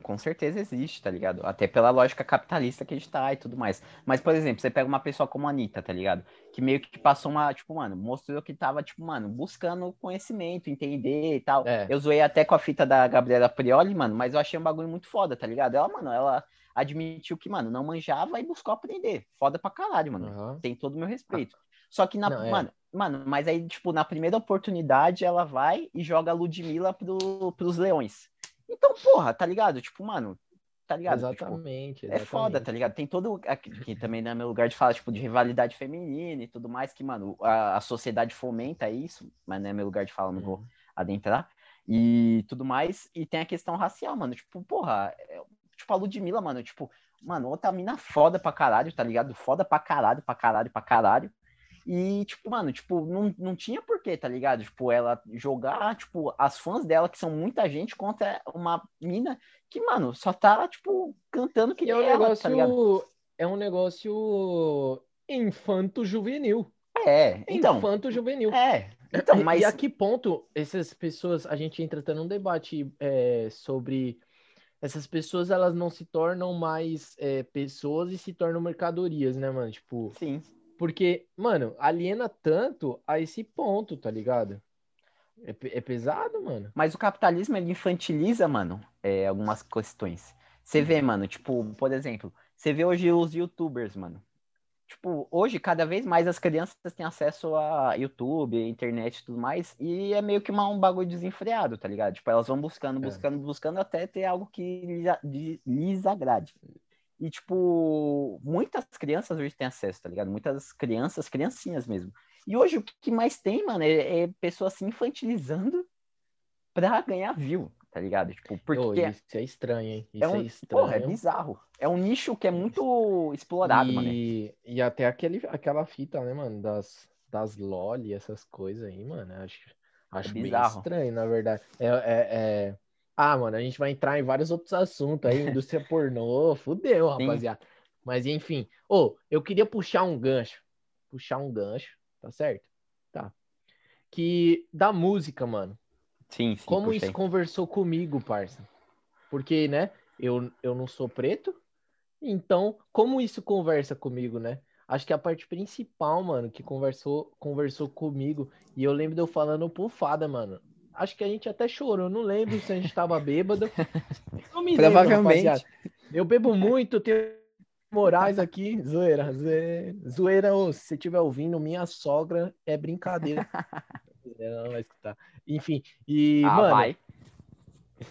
com certeza existe, tá ligado? Até pela lógica capitalista que a gente tá e tudo mais. Mas, por exemplo, você pega uma pessoa como a Anitta, tá ligado? Que meio que passou uma, tipo, mano, mostrou que tava, tipo, mano, buscando conhecimento, entender e tal. É. Eu zoei até com a fita da Gabriela Prioli, mano, mas eu achei um bagulho muito foda, tá ligado? Ela, mano, ela admitiu que, mano, não manjava e buscou aprender. Foda pra caralho, mano Aham. tem todo o meu respeito. Só que na, Não, é. mano, mano, mas aí, tipo, na primeira oportunidade, ela vai e joga a Ludmilla pro, pros leões. Então, porra, tá ligado? Tipo, mano, tá ligado? Tipo, Exatamente, é foda, tá ligado? Tem todo. Aqui, que também não é meu lugar de falar, tipo, de rivalidade feminina e tudo mais, que, mano, a, a sociedade fomenta isso, mas não é meu lugar de fala, não vou Uhum. adentrar. E tudo mais. E tem a questão racial, mano. Tipo, porra, é- tipo, a Ludmilla, mano, tipo, mano, outra mina foda pra caralho, tá ligado? Foda pra caralho, pra caralho, pra caralho. E, tipo, mano, tipo, não, não tinha porquê, tá ligado? Tipo, ela jogar, tipo, as fãs dela, que são muita gente, contra uma mina que, mano, só tá, tipo, cantando que E é um ela, tá ligado? negócio, é um negócio infanto-juvenil. É, então, Infanto-juvenil. é. Então, mas E a que ponto essas pessoas, a gente entra até num debate é, sobre essas pessoas, elas não se tornam mais é, pessoas e se tornam mercadorias, né, mano? Tipo, sim, porque, mano, aliena tanto a esse ponto, tá ligado? É, é pesado, mano. Mas o capitalismo, ele infantiliza, mano, é, algumas questões. Você vê, mano, tipo, por exemplo, você vê hoje os youtubers, mano. Tipo, hoje, cada vez mais as crianças têm acesso a YouTube, internet e tudo mais, e é meio que uma- um bagulho desenfreado, tá ligado? Tipo, elas vão buscando, buscando, buscando até ter algo que lhes, lhes agrade. E, tipo, muitas crianças hoje têm acesso, tá ligado? Muitas crianças, criancinhas mesmo. E hoje o que mais tem, mano, é, é pessoas se infantilizando pra ganhar view, tá ligado? Tipo, porque isso é estranho, hein? Isso é um, é estranho. porra, é bizarro. É um nicho que é muito explorado, mano. E, e até aquele, aquela fita, né, mano, das, das loli, essas coisas aí, mano, acho, acho bem bizarro. estranho, na verdade. É, é, é- Ah, mano, a gente vai entrar em vários outros assuntos aí, <laughs> indústria pornô, fudeu, Sim. rapaziada. Mas enfim, ô, eu queria puxar um gancho, puxar um gancho, tá certo? Tá. Que da música, mano, Sim, sim, como puxei. isso conversou comigo, parça? Porque, né, eu, eu não sou preto, então, como isso conversa comigo, né? Acho que a parte principal, mano, que conversou, conversou comigo, e eu lembro de eu falando pro Fada, mano. Acho que a gente até chorou, não lembro se a gente tava <laughs> bêbado. Não me lembro, Provavelmente. rapaziada. Eu bebo muito, tenho morais aqui, zoeira, zoeira, zoeira, ô, se você estiver ouvindo, minha sogra é brincadeira. <laughs> Ela não vai escutar. Enfim, e, ah, mano, vai.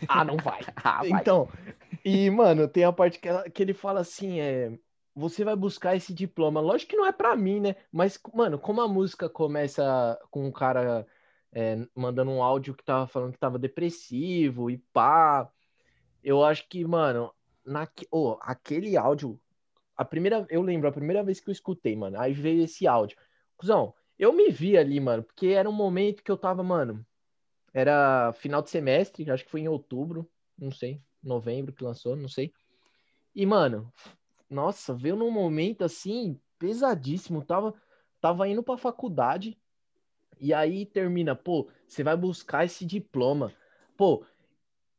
ah, não vai. <laughs> Ah, vai. Então, e, mano, tem a parte que, ela- que ele fala assim, é. você vai buscar esse diploma. Lógico que não é pra mim, né? Mas, mano, como a música começa com um cara é, mandando um áudio que tava falando que tava depressivo e pá, eu acho que, mano, naque... oh, aquele áudio, a primeira, eu lembro, a primeira vez que eu escutei, mano, aí veio esse áudio. Cusão, eu me vi ali, mano, porque era um momento que eu tava, mano, era final de semestre, acho que foi em outubro, não sei, novembro que lançou, não sei. E, mano, nossa, veio num momento assim, pesadíssimo. Tava, tava indo pra faculdade, e aí termina, pô, você vai buscar esse diploma. Pô,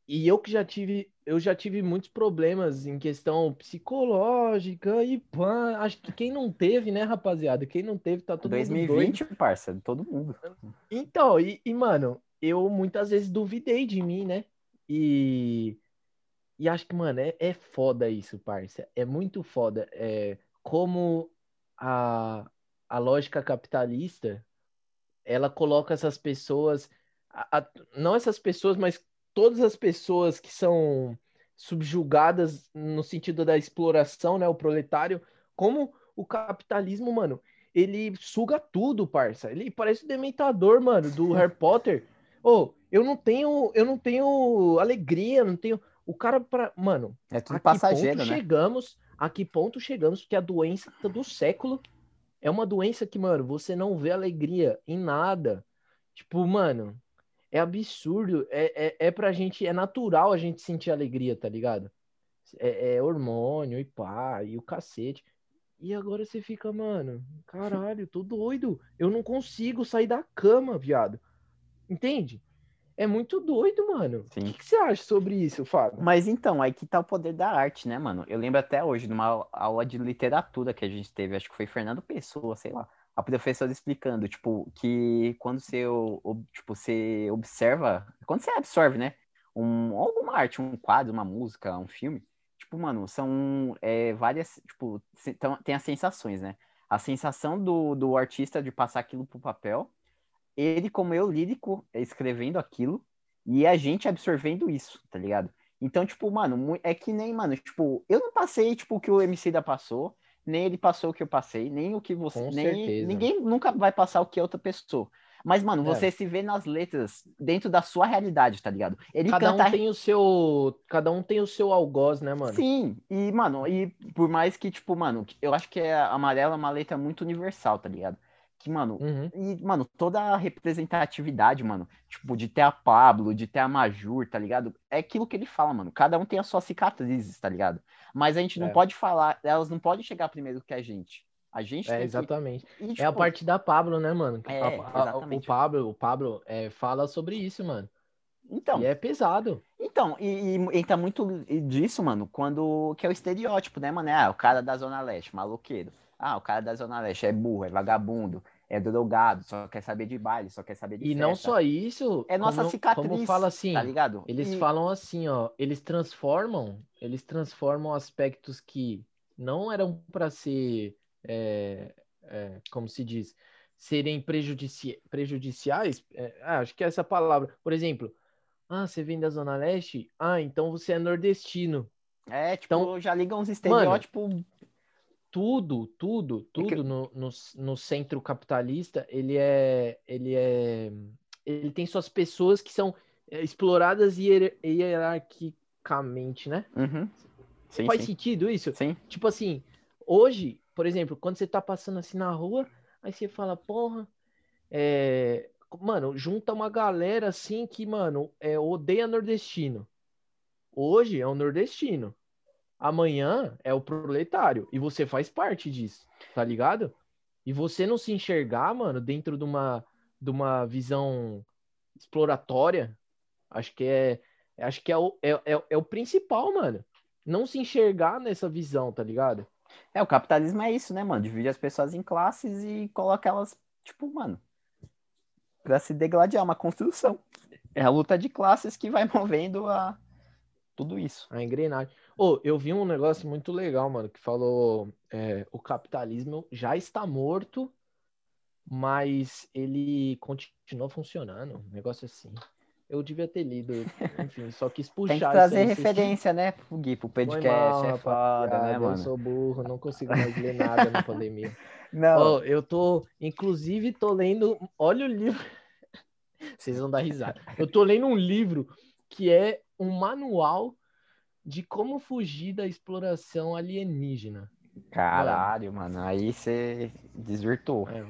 e eu que já tive, eu já tive muitos problemas em questão psicológica e pã, acho que quem não teve, né, rapaziada? Quem não teve tá todo mundo doido. 2020, parça, todo mundo. Então, e, e, mano, eu muitas vezes duvidei de mim, né? E, e acho que, mano, é, é foda isso, parça. É muito foda. É, como a, a lógica capitalista, ela coloca essas pessoas, a- a- não essas pessoas, mas todas as pessoas que são subjugadas no sentido da exploração, né? O proletário, como o capitalismo, mano, ele suga tudo, parça. Ele parece o dementador, mano, do <laughs> Harry Potter. Ô, eu não tenho, eu não tenho alegria, não tenho. O cara para, mano, É tudo a que passageiro, ponto né? chegamos? A que ponto chegamos? Porque a doença do século é uma doença que, mano, você não vê alegria em nada. Tipo, mano, é absurdo. É, é, é pra gente, é natural a gente sentir alegria, tá ligado? É, é hormônio e pá, e o cacete. E agora você fica, mano, caralho, tô doido. Eu não consigo sair da cama, viado. Entende? É muito doido, mano. O Sim. que, que você acha sobre isso, Fábio? Mas então, aí que tá o poder da arte, né, mano? Eu lembro até hoje, numa au- aula de literatura que a gente teve, acho que foi Fernando Pessoa, sei lá, a professora explicando, tipo, que quando você, o- o- tipo, você observa, quando você absorve, né, um, alguma arte, um quadro, uma música, um filme, tipo, mano, são é, várias, tipo, tem as sensações, né? A sensação do, do artista de passar aquilo pro papel, ele como eu lírico escrevendo aquilo, e a gente absorvendo isso, tá ligado? Então, tipo, mano, é que nem, mano, tipo, eu não passei, tipo, o que o MC da passou, nem ele passou o que eu passei, nem o que você, Com nem certeza. ninguém nunca vai passar o que outra pessoa. Mas, mano, É. você se vê nas letras dentro da sua realidade, tá ligado? Ele Cada canta um tem o seu, cada um tem o seu algoz, né, mano? Sim, e, mano, e por mais que, tipo, mano, eu acho que a Amarela é uma letra muito universal, tá ligado? Que, mano, Uhum. e, mano, toda a representatividade, mano, tipo, de ter a Pablo, de ter a Majur, tá ligado? É aquilo que ele fala, mano. Cada um tem as suas cicatrizes, tá ligado? Mas a gente não É. pode falar, elas não podem chegar primeiro que a gente. A gente É, tem exatamente. que. e, É a tipo, parte da Pablo, né, mano? É, A- a- o Pablo, o Pablo é, fala sobre isso, mano. Então, E é pesado. Então, e, e entra muito disso, mano, quando que é o estereótipo, né, mano? Ah, o cara da Zona Leste, maloqueiro. Ah, o cara da Zona Leste é burro, é vagabundo, é drogado, só quer saber de baile, só quer saber de E não festa. só isso, É nossa como, cicatriz, como fala assim, tá ligado? eles E- falam assim, ó, eles transformam, eles transformam aspectos que não eram para ser, é, é, como se diz, serem prejudici prejudiciais, é, ah, acho que é essa palavra. Por exemplo, ah, você vem da Zona Leste? Ah, então você é nordestino. É, tipo, Então, já ligam uns estereótipos. Tudo, tudo, É que- tudo no, no, no centro capitalista, ele é, ele é, ele tem suas pessoas que são é, exploradas hier- hierarquicamente, né? Uhum. Sim, Faz sim. sentido isso? Sim. Tipo assim, hoje, por exemplo, quando você tá passando assim na rua, aí você fala, porra, é... mano, junta uma galera assim que, mano, é, odeia nordestino. Hoje é o nordestino. Amanhã é o proletário. E você faz parte disso, tá ligado? E você não se enxergar, mano, dentro de uma, de uma visão exploratória, acho que é, acho que é o, é, é, é o principal, mano. Não se enxergar nessa visão, tá ligado? É, o capitalismo é isso, né, mano? Divide as pessoas em classes e coloca elas, tipo, mano, pra se degladiar, uma construção. É a luta de classes que vai <laughs> movendo a tudo isso. A engrenagem. Ô, eu vi um negócio muito legal, mano, que falou é, o capitalismo já está morto, mas ele continua funcionando. Um negócio assim. Eu devia ter lido. Enfim, só quis puxar. <laughs> Tem que trazer referência, né, Gui, pro podcast. mal, é foda, né, mano? Eu sou burro, não consigo mais ler nada na pandemia. <laughs> Não, Ó, eu tô, inclusive, tô lendo. Olha o livro. <laughs> Vocês vão dar risada. Eu tô lendo um livro que é um manual de como fugir da exploração alienígena. caralho, mano, aí você desvirtuou. É,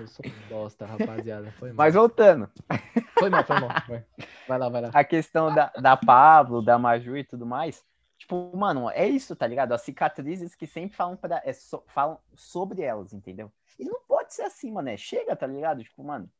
eu sou um bosta, rapaziada. Foi <laughs> mal. Mas voltando, Foi mal, foi mal. Vai, vai lá, vai lá. a questão da, da Pablo, da Maju e tudo mais, tipo, mano, é isso, tá ligado? As cicatrizes que sempre falam, pra, é, so- falam sobre elas, entendeu? E não pode ser assim, mano, é, chega, tá ligado? Tipo, mano,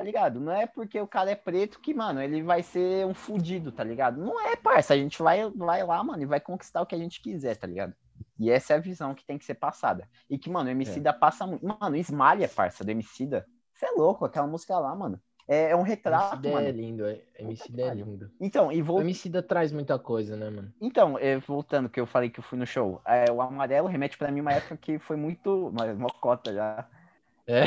tá ligado? Não é porque o cara é preto que, mano, ele vai ser um fudido, tá ligado? Não é, parça, a gente vai, vai lá, mano, e vai conquistar o que a gente quiser, tá ligado? E essa é a visão que tem que ser passada. E que, mano, o Emicida passa muito. Mano, Esmalha, parça, do Emicida. Você é louco, aquela música lá, mano. É, é um retrato, Emicida é mano. lindo, é. Emicida é lindo. Então, e O vou... Emicida traz muita coisa, né, mano? então é, voltando que eu falei que eu fui no show. É, o amarelo remete pra mim uma época que foi muito. Mocota já. É.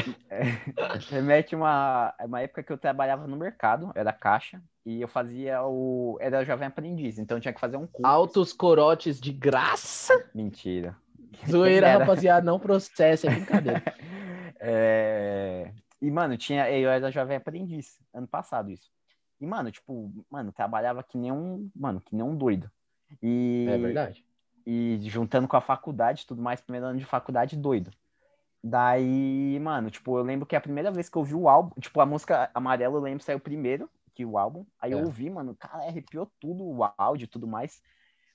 remete uma, uma época que eu trabalhava no mercado, era caixa, e eu fazia o. Era jovem aprendiz, então tinha que fazer um curso. Altos corotes de graça. Mentira. Zoeira, Era. rapaziada, não processa, é brincadeira. <laughs> É, E, mano, tinha. Eu era jovem aprendiz, ano passado isso. E, mano, tipo, mano, trabalhava que nem um. Mano, que nem um doido. E, É verdade. e juntando com a faculdade tudo mais, primeiro ano de faculdade, doido. Daí, mano, tipo, eu lembro que a primeira vez que eu vi o álbum, tipo, a música Amarelo, eu lembro, saiu primeiro que o álbum. Aí eu É. ouvi, mano, cara, arrepiou tudo, o áudio e tudo mais.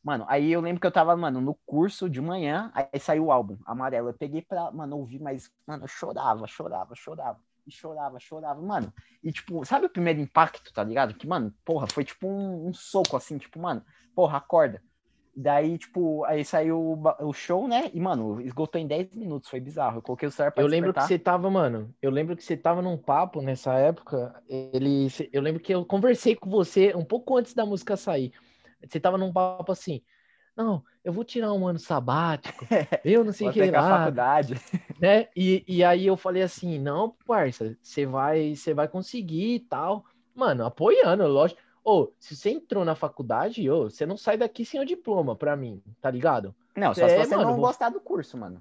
Mano, aí eu lembro que eu tava, mano, no curso de manhã, aí saiu o álbum, Amarelo. Eu peguei pra, mano, ouvir, mas, mano, eu chorava, chorava, chorava. E chorava, chorava, mano. E, tipo, sabe o primeiro impacto, tá ligado? Que, mano, porra, foi tipo um, um soco, assim, tipo, mano, porra, acorda. Daí, tipo, aí saiu o show, né? E, mano, esgotou em 10 minutos, foi bizarro. Eu coloquei o celular pra Eu lembro que despertar. você tava, mano. Eu lembro que você tava num papo nessa época. Ele, eu lembro que eu conversei com você um pouco antes da música sair. Você tava num papo assim. Não, eu vou tirar um ano sabático. <laughs> Eu não sei o que lá, faculdade. <laughs> né? E, e aí eu falei assim, não, parça, você vai, você vai conseguir e tal. Mano, apoiando, lógico. Ô, se você entrou na faculdade, ô, você não sai daqui sem o diploma, pra mim, tá ligado? Não, só É, se você mano, não vou- gostar do curso, mano.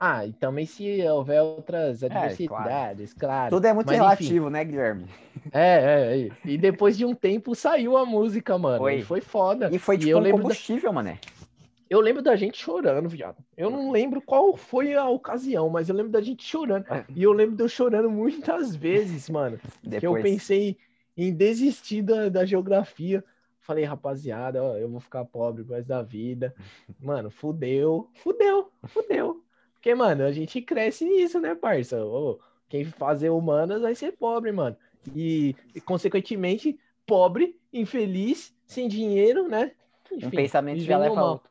Ah, e também se houver outras adversidades, claro. Tudo é muito Mas, enfim. relativo, né, Guilherme? É, é, é. E depois de um tempo saiu a música, mano. Foi. E foi foda. E foi tipo eu um lembro da- combustível, mané. Eu lembro da gente chorando, viado. Eu não lembro qual foi a ocasião, mas eu lembro da gente chorando. E eu lembro de eu chorando muitas vezes, mano. Que eu Depois. pensei em desistir da, da geografia. Falei, rapaziada, ó, eu vou ficar pobre resto da vida. <laughs> Mano, fudeu, fudeu, fudeu. Porque, mano, a gente cresce nisso, né, parça? Ô, quem fazer humanas vai ser pobre, mano. E, consequentemente, pobre, infeliz, sem dinheiro, né? Um Enfim, pensamento já leva mal. outro.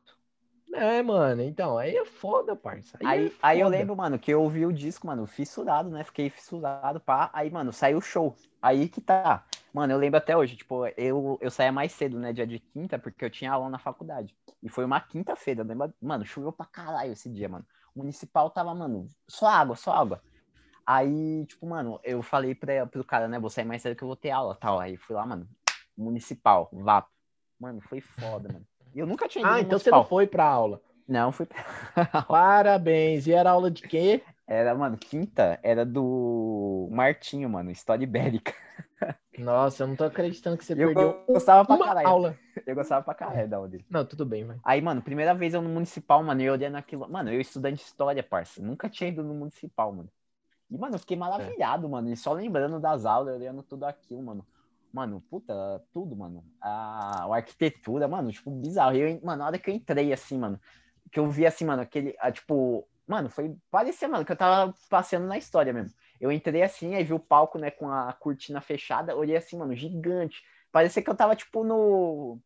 É, mano, então, aí é foda, parça. Aí, Aí, é aí eu foda. lembro, mano, que eu ouvi o disco, mano, fissurado, né? Fiquei fissurado, pá. Aí, mano, saiu o show. Aí que tá. Mano, eu lembro até hoje, tipo, eu, eu saía mais cedo, né? Dia de quinta, porque eu tinha aula na faculdade. E foi uma quinta-feira, eu lembro? Mano, choveu pra caralho esse dia, mano. O municipal tava, mano, só água, só água. Aí, tipo, mano, eu falei pra, pro cara, né? Vou sair mais cedo que eu vou ter aula tal. Aí fui lá, mano, municipal, vapo. Mano, foi foda, mano. E eu nunca tinha ido Ah, então você municipal. não foi pra aula. Não, fui pra... <laughs> Parabéns. E era aula de quê? Era, mano, quinta era do Martinho, mano, História Ibérica. <laughs> Nossa, eu não tô acreditando que você Eu perdeu gostava pra uma caralho. aula. Eu gostava pra caralho da aula dele. Não, tudo bem, vai. Aí, mano, primeira vez eu no municipal, mano, eu olhando aquilo. Mano, eu estudante de história, parça. Nunca tinha ido no municipal, mano. E, mano, eu fiquei maravilhado, mano. E só lembrando das aulas, olhando tudo aquilo, mano. Mano, puta, tudo, mano. A, a arquitetura, mano, tipo, bizarro. Eu, mano, na hora que eu entrei, assim, mano, que eu vi, assim, mano, aquele, ah, tipo, mano, foi, parecia, mano, que eu tava passeando na história mesmo. Eu entrei assim, aí vi o palco, né, com a cortina fechada, olhei assim, mano, gigante. Parecia que eu tava, tipo, no...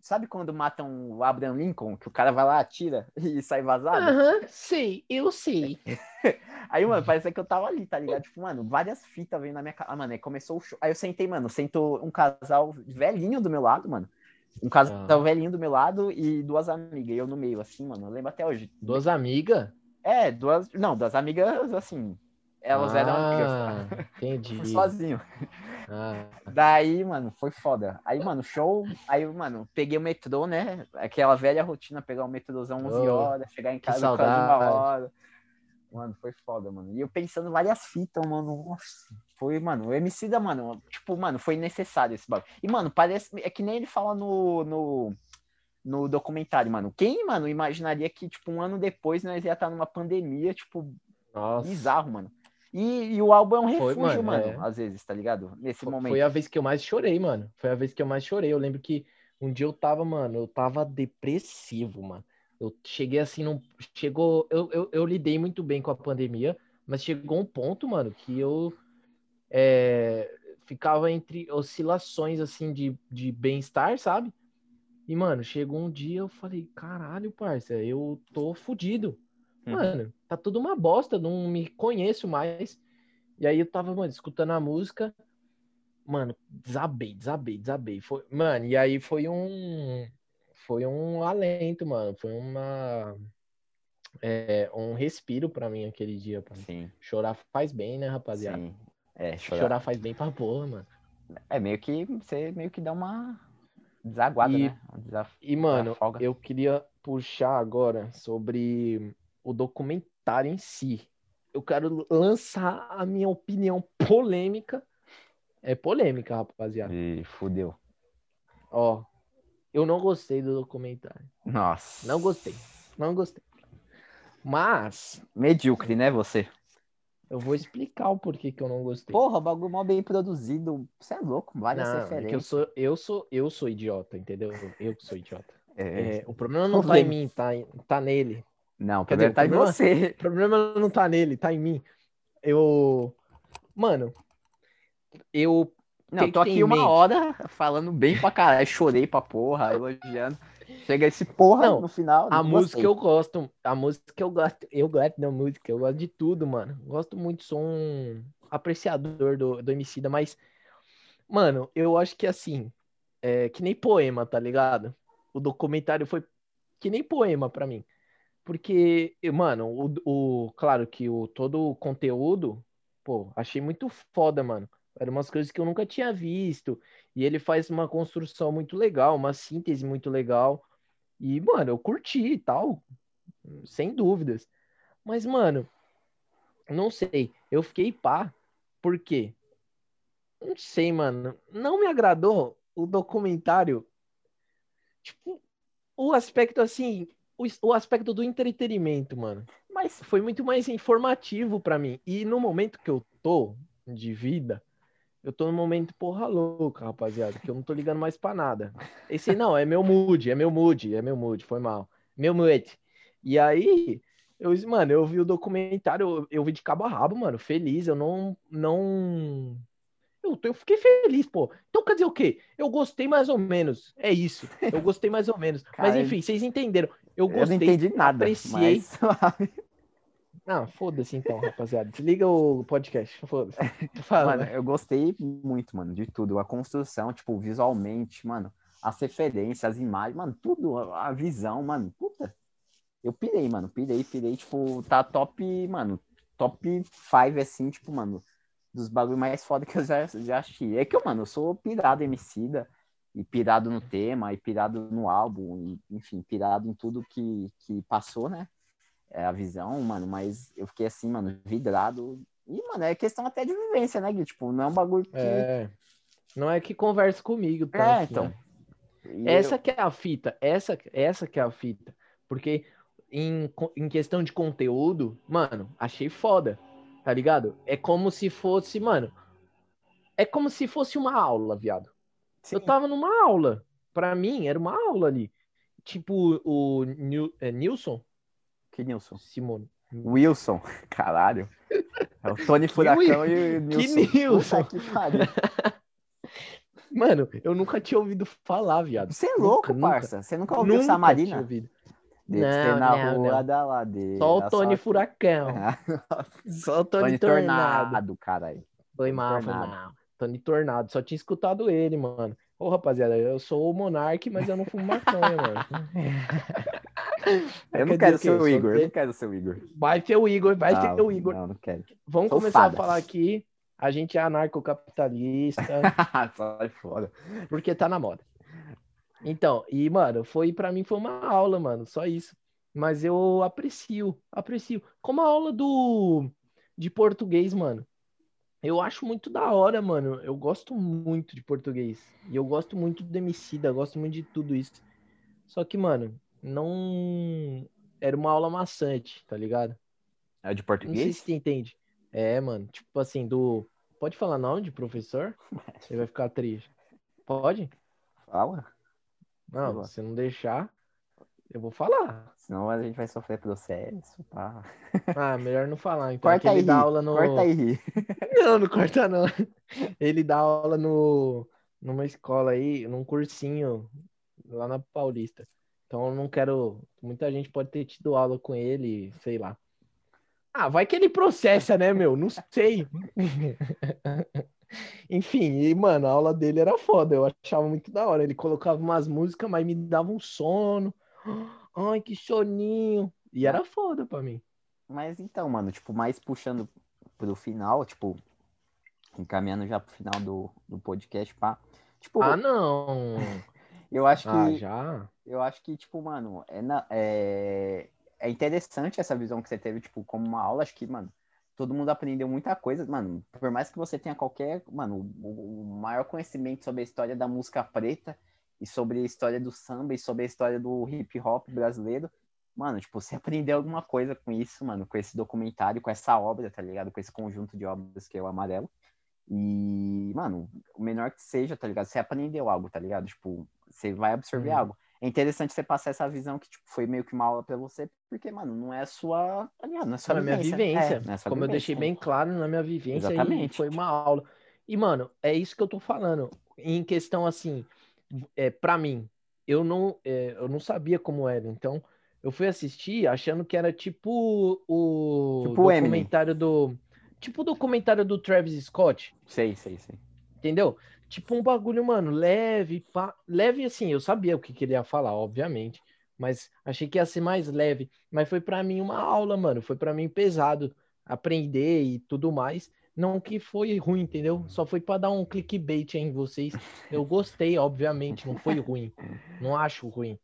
Sabe quando matam o Abraham Lincoln, que o cara vai lá, atira <laughs> e sai vazado? Aham, sei, eu sei. <laughs> Aí, mano, parecia que eu tava ali, tá ligado? Tipo, mano, várias fitas veio na minha cara. Ah, mano, aí começou o show. Aí eu sentei, mano, sentou um casal velhinho do meu lado, mano. Um casal Ah. velhinho do meu lado e duas amigas. E eu no meio, assim, mano. Eu lembro até hoje. Duas amigas? É, duas. Não, duas amigas, assim. Elas eram amigas, Ah, tá? entendi. <laughs> Sozinho. Ah, Daí, mano, foi foda. Aí, mano, show. Aí, mano, peguei o metrô, né? Aquela velha rotina, pegar o metrôzão 11 Oh, horas, chegar em casa quase uma hora. Mano, foi foda, mano. E eu pensando várias fitas, mano. Nossa, foi, mano, o MC da, mano, tipo, mano, foi necessário esse bagulho. E, mano, parece. É que nem ele fala no, no, no documentário, mano. Quem, mano, imaginaria que, tipo, um ano depois nós ia estar numa pandemia, tipo, nossa. bizarro, mano. E, e o álbum é um Foi, refúgio, mano, mano, é. às vezes, tá ligado? Nesse Fo- momento. Foi a vez que eu mais chorei, mano. Foi a vez que eu mais chorei. Eu lembro que um dia eu tava, mano, eu tava depressivo, mano. Eu cheguei assim, não chegou. Eu, eu, eu lidei muito bem com a pandemia, mas chegou um ponto, mano, que eu é, ficava entre oscilações assim de, de bem-estar, sabe? E, mano, chegou um dia eu falei, caralho, parça, eu tô fudido. Uhum. Mano, tá tudo uma bosta, não me conheço mais. E aí eu tava, mano, escutando a música. Mano, desabei, desabei, desabei. Foi, mano, e aí foi um. Foi um alento, mano. Foi uma. é, um respiro pra mim aquele dia, pai. Sim, Chorar faz bem, né, rapaziada? sim. É, chorar. Chorar faz bem pra porra, mano. É meio que você meio que dá uma desaguada, E- né? Desaf... E, mano, eu queria puxar agora sobre o documentário em si. Eu quero lançar a minha opinião polêmica. É polêmica, rapaziada. E fudeu. Ó, eu não gostei do documentário. Nossa. Não gostei. Não gostei. Mas Medíocre, né, você? Eu vou explicar o porquê que eu não gostei. Porra, o bagulho mal bem produzido. Você é louco, várias não, é que eu referências. sou, eu sou, eu sou idiota, entendeu? Eu que sou idiota. É. É, o problema não tá em mim, tá, em- tá nele. Não, o Quer dizer, tá em problema- você. O problema não tá nele, tá em mim. Eu. Mano, eu. Não, tô aqui uma hora falando bem pra caralho. Chorei pra porra, elogiando. Chega esse porra Não, no final. A música gostei. eu gosto. A música eu gosto. Eu gosto da música. Eu gosto de tudo, mano. Gosto muito. Sou um apreciador do, do Emicida, mas. Mano, eu acho que assim. É que nem poema, tá ligado? O documentário foi que nem poema pra mim. Porque, mano, o, o, claro que o, todo o conteúdo, pô, achei muito foda, mano. Eram umas coisas que eu nunca tinha visto. E ele faz uma construção muito legal, uma síntese muito legal. E, mano, eu curti e tal, sem dúvidas. Mas, mano, não sei. Eu fiquei pá. Por quê? Não sei, mano. Não me agradou o documentário. Tipo, o aspecto assim, o, o aspecto do entretenimento, mano. Mas Foi muito mais informativo pra mim. E no momento que eu tô de vida, eu tô num momento porra louca, rapaziada, que eu não tô ligando mais pra nada. Esse não, é meu mood, é meu mood, é meu mood, foi mal. Meu mood. E aí, eu, mano, eu vi o documentário, eu, eu vi de cabo a rabo, mano, feliz, eu não, não... Eu, eu fiquei feliz, pô. Então quer dizer o quê? Eu gostei mais ou menos. É isso. Eu gostei mais ou menos. Mas Cara, enfim, vocês entenderam. Eu eu não gostei, entendi nada. apreciei. Mas... <laughs> Ah, foda-se então, rapaziada. Desliga o podcast. Foda-se. <laughs> Fala, Mano, né? eu gostei muito, mano, de tudo. A construção, tipo, visualmente, mano, as referências, as imagens, mano, tudo, a visão, mano, puta. Eu pirei, mano, pirei, pirei, tipo, tá top, mano, top 5, assim, tipo, mano, dos bagulho mais foda que eu já, já assisti. É que, eu, mano, eu sou pirado emicida, e pirado no tema, e pirado no álbum, e, enfim, pirado em tudo que, que passou, né? É a visão, mano, mas eu fiquei assim, mano, vidrado. E, mano, é questão até de vivência, né, Gui? Tipo, não é um bagulho que. É. Não é que converse comigo, É, tanto, então. né? Essa eu- que é a fita. Essa, essa que é a fita. Porque em, em questão de conteúdo, mano, achei foda. Tá ligado? É como se fosse, mano. É como se fosse uma aula, viado. Sim. Eu tava numa aula. Pra mim, era uma aula ali. Tipo o é, Nilson Que Nilson? Simone. Wilson, <laughs> caralho. É o Tony Furacão e o Que Nilson. Nilson? Puta que pariu. <laughs> Mano, eu nunca tinha ouvido falar, viado. Você é louco, nunca. parça. Você nunca ouviu Nunca tinha Samarina? ouvido. Descer Não, na não, rua não. da ladeira. Só o Tony só- Furacão. <laughs> Só o Tony, Tony Tornado. Tornado, caralho. Foi mal, foi Tornado. mal. Tony Tornado. Só tinha escutado ele, mano. Ô, rapaziada, eu sou o Monark, mas eu não fumo maconha, mano. <laughs> Eu não Quer quero ser o Igor, eu não quero ser o Igor. Vai ter o Igor, vai Não, ter o Igor. Não, não quero. Vamos Sou começar a falar aqui. A gente é anarcocapitalista, <laughs> Sai fora. porque tá na moda. Então, e, mano, foi pra mim foi uma aula, mano, só isso. Mas eu aprecio, aprecio. Como a aula do de português, mano. Eu acho muito da hora, mano. Eu gosto muito de português. E eu gosto muito do Emicida, gosto muito de tudo isso. Só que, mano, não era uma aula maçante, tá ligado? É de Não sei português? se você entende. É, mano, tipo assim, do. Pode falar nome de professor? <laughs> Você vai ficar triste. Pode? Fala. Não, se não deixar, eu vou falar. Senão a gente vai sofrer processo. Pá. Ah, melhor não falar. Então, Corta ele aí, dá aula no. Corta aí. <laughs> Não, não corta não. Ele dá aula no numa escola aí, num cursinho lá na Paulista. Então eu não quero. Muita gente pode ter tido aula com ele, sei lá. Ah, vai que ele processa, né, meu? Não sei. <laughs> Enfim, e, mano, a aula dele era foda. Eu achava muito da hora. Ele colocava umas músicas, mas me dava um sono. Ai, que soninho. E era foda pra mim. Mas então, mano, tipo, mais puxando pro final, tipo, encaminhando já pro final do, do podcast, pá. Tipo, Ah, não. <laughs> eu acho que. Ah, já? Eu acho que, tipo, mano, é, na- é, é interessante essa visão que você teve, tipo, como uma aula. Acho que, mano, todo mundo aprendeu muita coisa. Mano, por mais que você tenha qualquer, mano, o, o maior conhecimento sobre a história da música preta e sobre a história do samba e sobre a história do hip hop brasileiro, mano, tipo, você <laughs> aprendeu alguma coisa com isso, mano, com esse documentário, com essa obra, tá ligado? Com esse conjunto de obras que é o Amarelo. E, mano, o menor que seja, tá ligado? Você aprendeu algo, tá ligado? Tipo, você vai absorver Uhum. algo. É interessante você passar essa visão que, tipo, foi meio que uma aula pra você, porque, mano, não é a sua? Não é a sua na minha vivência. É, é a sua como eu vivência. deixei bem claro na minha vivência, Exatamente. foi uma aula. E, mano, é isso que eu tô falando. Em questão assim, é, para mim, eu não, é, eu não sabia como era. Então, eu fui assistir achando que era tipo o Tipo o Eminem. documentário do. Tipo o documentário do Travis Scott. Sei, sei, sei. Entendeu? Tipo um bagulho, mano, leve, pá. Leve assim, eu sabia o que, que ele ia falar, obviamente. Mas achei que ia ser mais leve. Mas foi pra mim uma aula, mano. Foi pra mim pesado aprender e tudo mais. Não que foi ruim, entendeu? Só foi pra dar um clickbait em vocês. Eu gostei, obviamente, não foi ruim. Não acho ruim.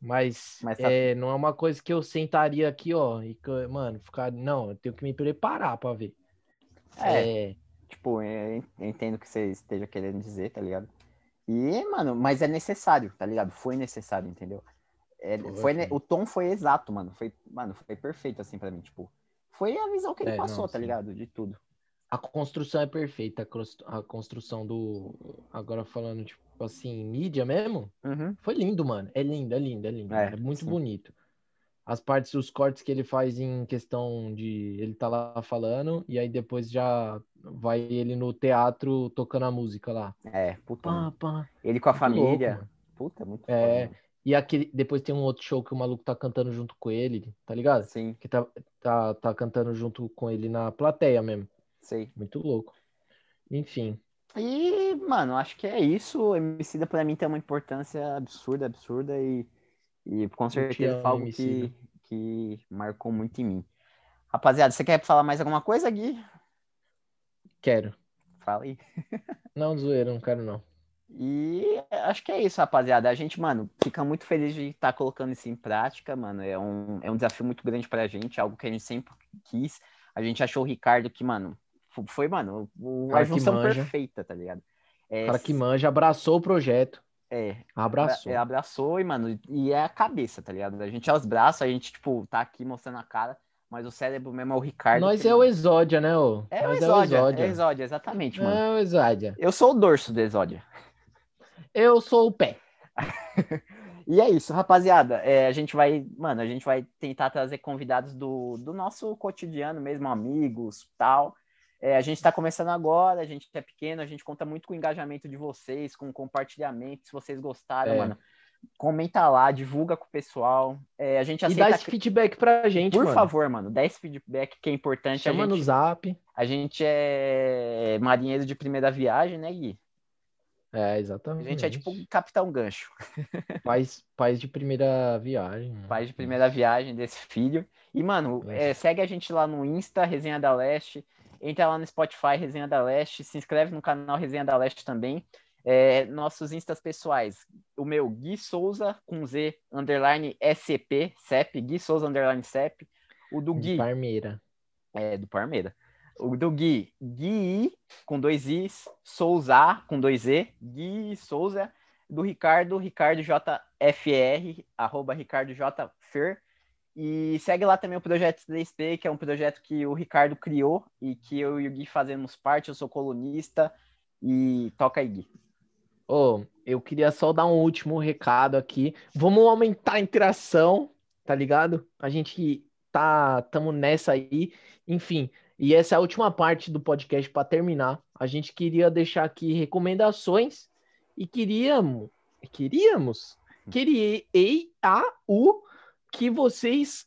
Mas, Mas tá- é, não é uma coisa que eu sentaria aqui, ó, e, mano, ficar. Não, eu tenho que me preparar pra ver. É, É, tipo, eu entendo o que você esteja querendo dizer, tá ligado? E, mano, mas é necessário, tá ligado? Foi necessário, entendeu? É, Foi, o tom foi exato, mano. Foi, mano, foi perfeito, assim, pra mim, tipo. Foi a visão que ele É, passou, não, tá sim. ligado? De tudo. A construção é perfeita, a construção do. Agora falando, tipo assim, mídia mesmo, Uhum. foi lindo, mano. É lindo, é lindo, é lindo. É, É, muito sim. bonito. As partes, os cortes que ele faz em questão de. Ele tá lá falando, e aí depois já vai ele no teatro tocando a música lá. É, puta. Pá, pá. Ele com a Muito família. louco, puta, muito É. foda, E aquele, depois tem um outro show que o maluco tá cantando junto com ele, tá ligado? Sim, Que tá, tá, tá cantando junto com ele na plateia mesmo. sei. Muito louco. Enfim. E, mano, acho que é isso. O Emicida pra mim tem uma importância absurda, absurda e, e com certeza amo, foi algo que, que marcou muito em mim. Rapaziada, você quer falar mais alguma coisa, Gui? Quero. Fala aí. <laughs> Não, zoeira, não quero não. E acho que é isso, rapaziada. A gente, mano, fica muito feliz de estar colocando isso em prática, mano. É um, é um desafio muito grande pra gente, algo que a gente sempre quis. A gente achou o Ricardo que, mano, fo- foi, mano, o- a junção perfeita, tá ligado? É, cara que manja abraçou o projeto. É, Abraçou. É, abraçou e, mano, e é a cabeça, tá ligado? A gente é os braços, a gente, tipo, tá aqui mostrando a cara, mas o cérebro mesmo é o Ricardo. Nós que, é o Exódia, né, ô? É o Nós Exódia, é o Exódia. Exódia, exatamente, mano. É o Exódia. Eu sou o dorso do Exódia. Eu sou o pé. <laughs> E é isso, rapaziada. É, a gente vai, mano, a gente vai tentar trazer convidados do, do nosso cotidiano mesmo, amigos, tal. É, a gente tá começando agora, a gente é pequeno, a gente conta muito com o engajamento de vocês, com o compartilhamento, se vocês gostaram, É. mano. Comenta lá, divulga com o pessoal. É, a gente E aceita dá esse feedback pra gente, Por mano. favor, mano, dá esse feedback que é importante. Chama a, no gente, zap. a gente é marinheiro de primeira viagem, né, Gui? É, A exatamente. gente é tipo Capitão Gancho, <laughs> Pais, pais de primeira viagem. mano. pai de primeira viagem desse filho. E, mano, é, segue a gente lá no Insta, Resenha da Leste. Entra lá no Spotify, Resenha da Leste. Se inscreve no canal Resenha da Leste também. É, nossos instas pessoais. O meu, Gui Souza, com Z, underline SCP, CEP, Gui Souza, underline CEP. O do Gui, Parmeira. é, do Parmeira. O do Gui, Gui, com dois Is, Souza, com dois E, Gui Souza. Do Ricardo, Ricardo JFR, arroba Ricardo JFer. E segue lá também o Projeto 3P, que é um projeto que o Ricardo criou e que eu e o Gui fazemos parte. Eu sou colunista e toca aí, Gui. Ô, eu queria só dar um último recado aqui. Vamos aumentar a interação, tá ligado? A gente tá, tamo nessa aí. Enfim, e essa é a última parte do podcast para terminar. A gente queria deixar aqui recomendações e queríamos, queríamos, queria a o que vocês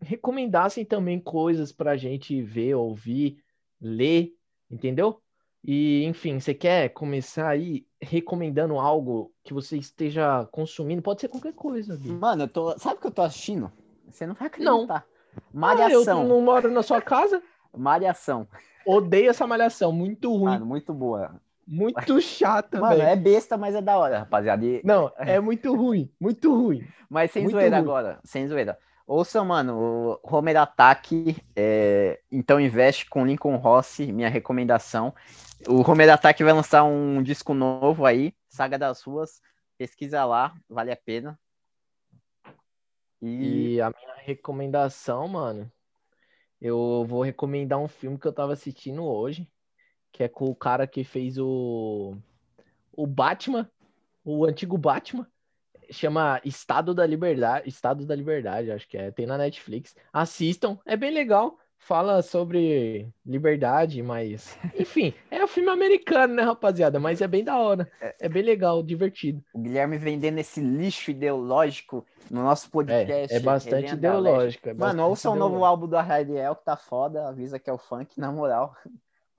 recomendassem também coisas pra gente ver, ouvir, ler, entendeu? E, enfim, você quer começar aí recomendando algo que você esteja consumindo? Pode ser qualquer coisa, Gui. Mano, eu tô. Sabe o que eu tô assistindo? Você não vai Não. acreditar. Ah, eu Malhação. não moro na sua casa? Malhação. Odeio essa malhação, muito ruim, Mano, muito boa. Muito chata, Mano, velho. é besta, mas é da hora, rapaziada. E- Não, <laughs> é muito ruim, muito ruim. Mas sem Muito zoeira ruim. agora, sem zoeira. Ouça, mano, o Homer Attack, é, então investe com Lincoln Rossi, minha recomendação. O Homer Attack vai lançar um disco novo aí, Saga das Ruas, pesquisa lá, vale a pena. E, E a minha recomendação, mano, eu vou recomendar um filme que eu tava assistindo hoje, que é com o cara que fez o o Batman, o antigo Batman, chama Estado da Liberdade, Estado da Liberdade, acho que é, tem na Netflix. Assistam, é bem legal. Fala sobre liberdade, mas <laughs> enfim, é um filme americano, né, rapaziada? Mas é bem da hora. É bem legal, divertido. o Guilherme vendendo esse lixo ideológico no nosso É, podcast. é bastante Resenha da Leste. ideológico. é Mano, bastante ouça o novo ideológico. álbum do Ariel que tá foda, avisa que é o funk, na moral.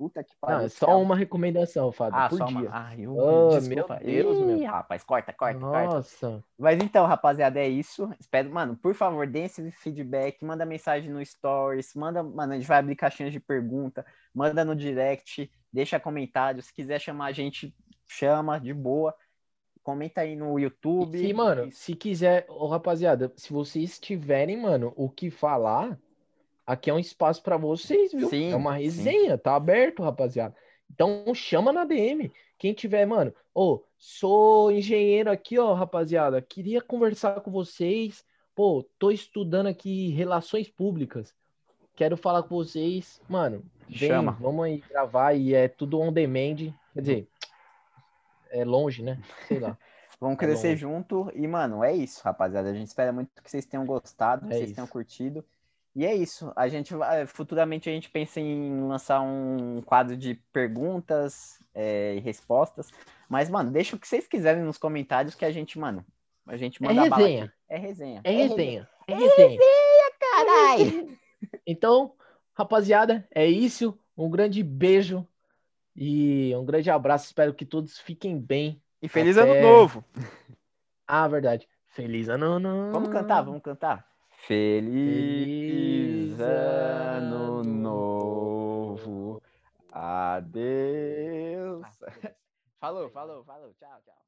Puta que pariu. Não, é só uma recomendação, Fábio, Ah, por só dia. uma. Ai, eu, Oh, desculpa. meu Deus, meu. rapaz, corta, corta, corta. Nossa, Mas então, rapaziada, é isso. Espero, mano, por favor, deem esse feedback, manda mensagem no Stories, manda, mano, a gente vai abrir caixinhas de pergunta, manda no direct, deixa comentário. Se quiser chamar a gente, chama, de boa. Comenta aí no YouTube. E, mano, se quiser, ô, rapaziada, se vocês tiverem, mano, o que falar, aqui é um espaço pra vocês, viu? Sim, É uma sim. resenha, tá aberto, rapaziada. Então chama na DM. Quem tiver, mano, ô, sou engenheiro aqui, ó, rapaziada, queria conversar com vocês. Pô, tô estudando aqui relações públicas. Quero falar com vocês. Mano, vem, Chama. vamos aí gravar e é tudo on demand. Quer dizer, é longe, né? Sei lá. <laughs> Vamos Tá crescer bom. junto. E, mano, é isso, rapaziada. A gente espera muito que vocês tenham gostado, que É vocês isso. tenham curtido. E é isso. A gente vai, futuramente a gente pensa em lançar um quadro de perguntas é, e respostas. Mas, mano, deixa o que vocês quiserem nos comentários que a gente, mano, a gente É manda bala resenha. aqui. É resenha. É resenha. É resenha. Caralho! Então, rapaziada, é isso. Um grande beijo e um grande abraço. Espero que todos fiquem bem. E feliz Até- ano novo! Ah, verdade. Feliz ano novo. Vamos cantar, vamos cantar. Feliz Feliz ano ano novo. Adeus. Falou, falou, falou. Tchau, tchau.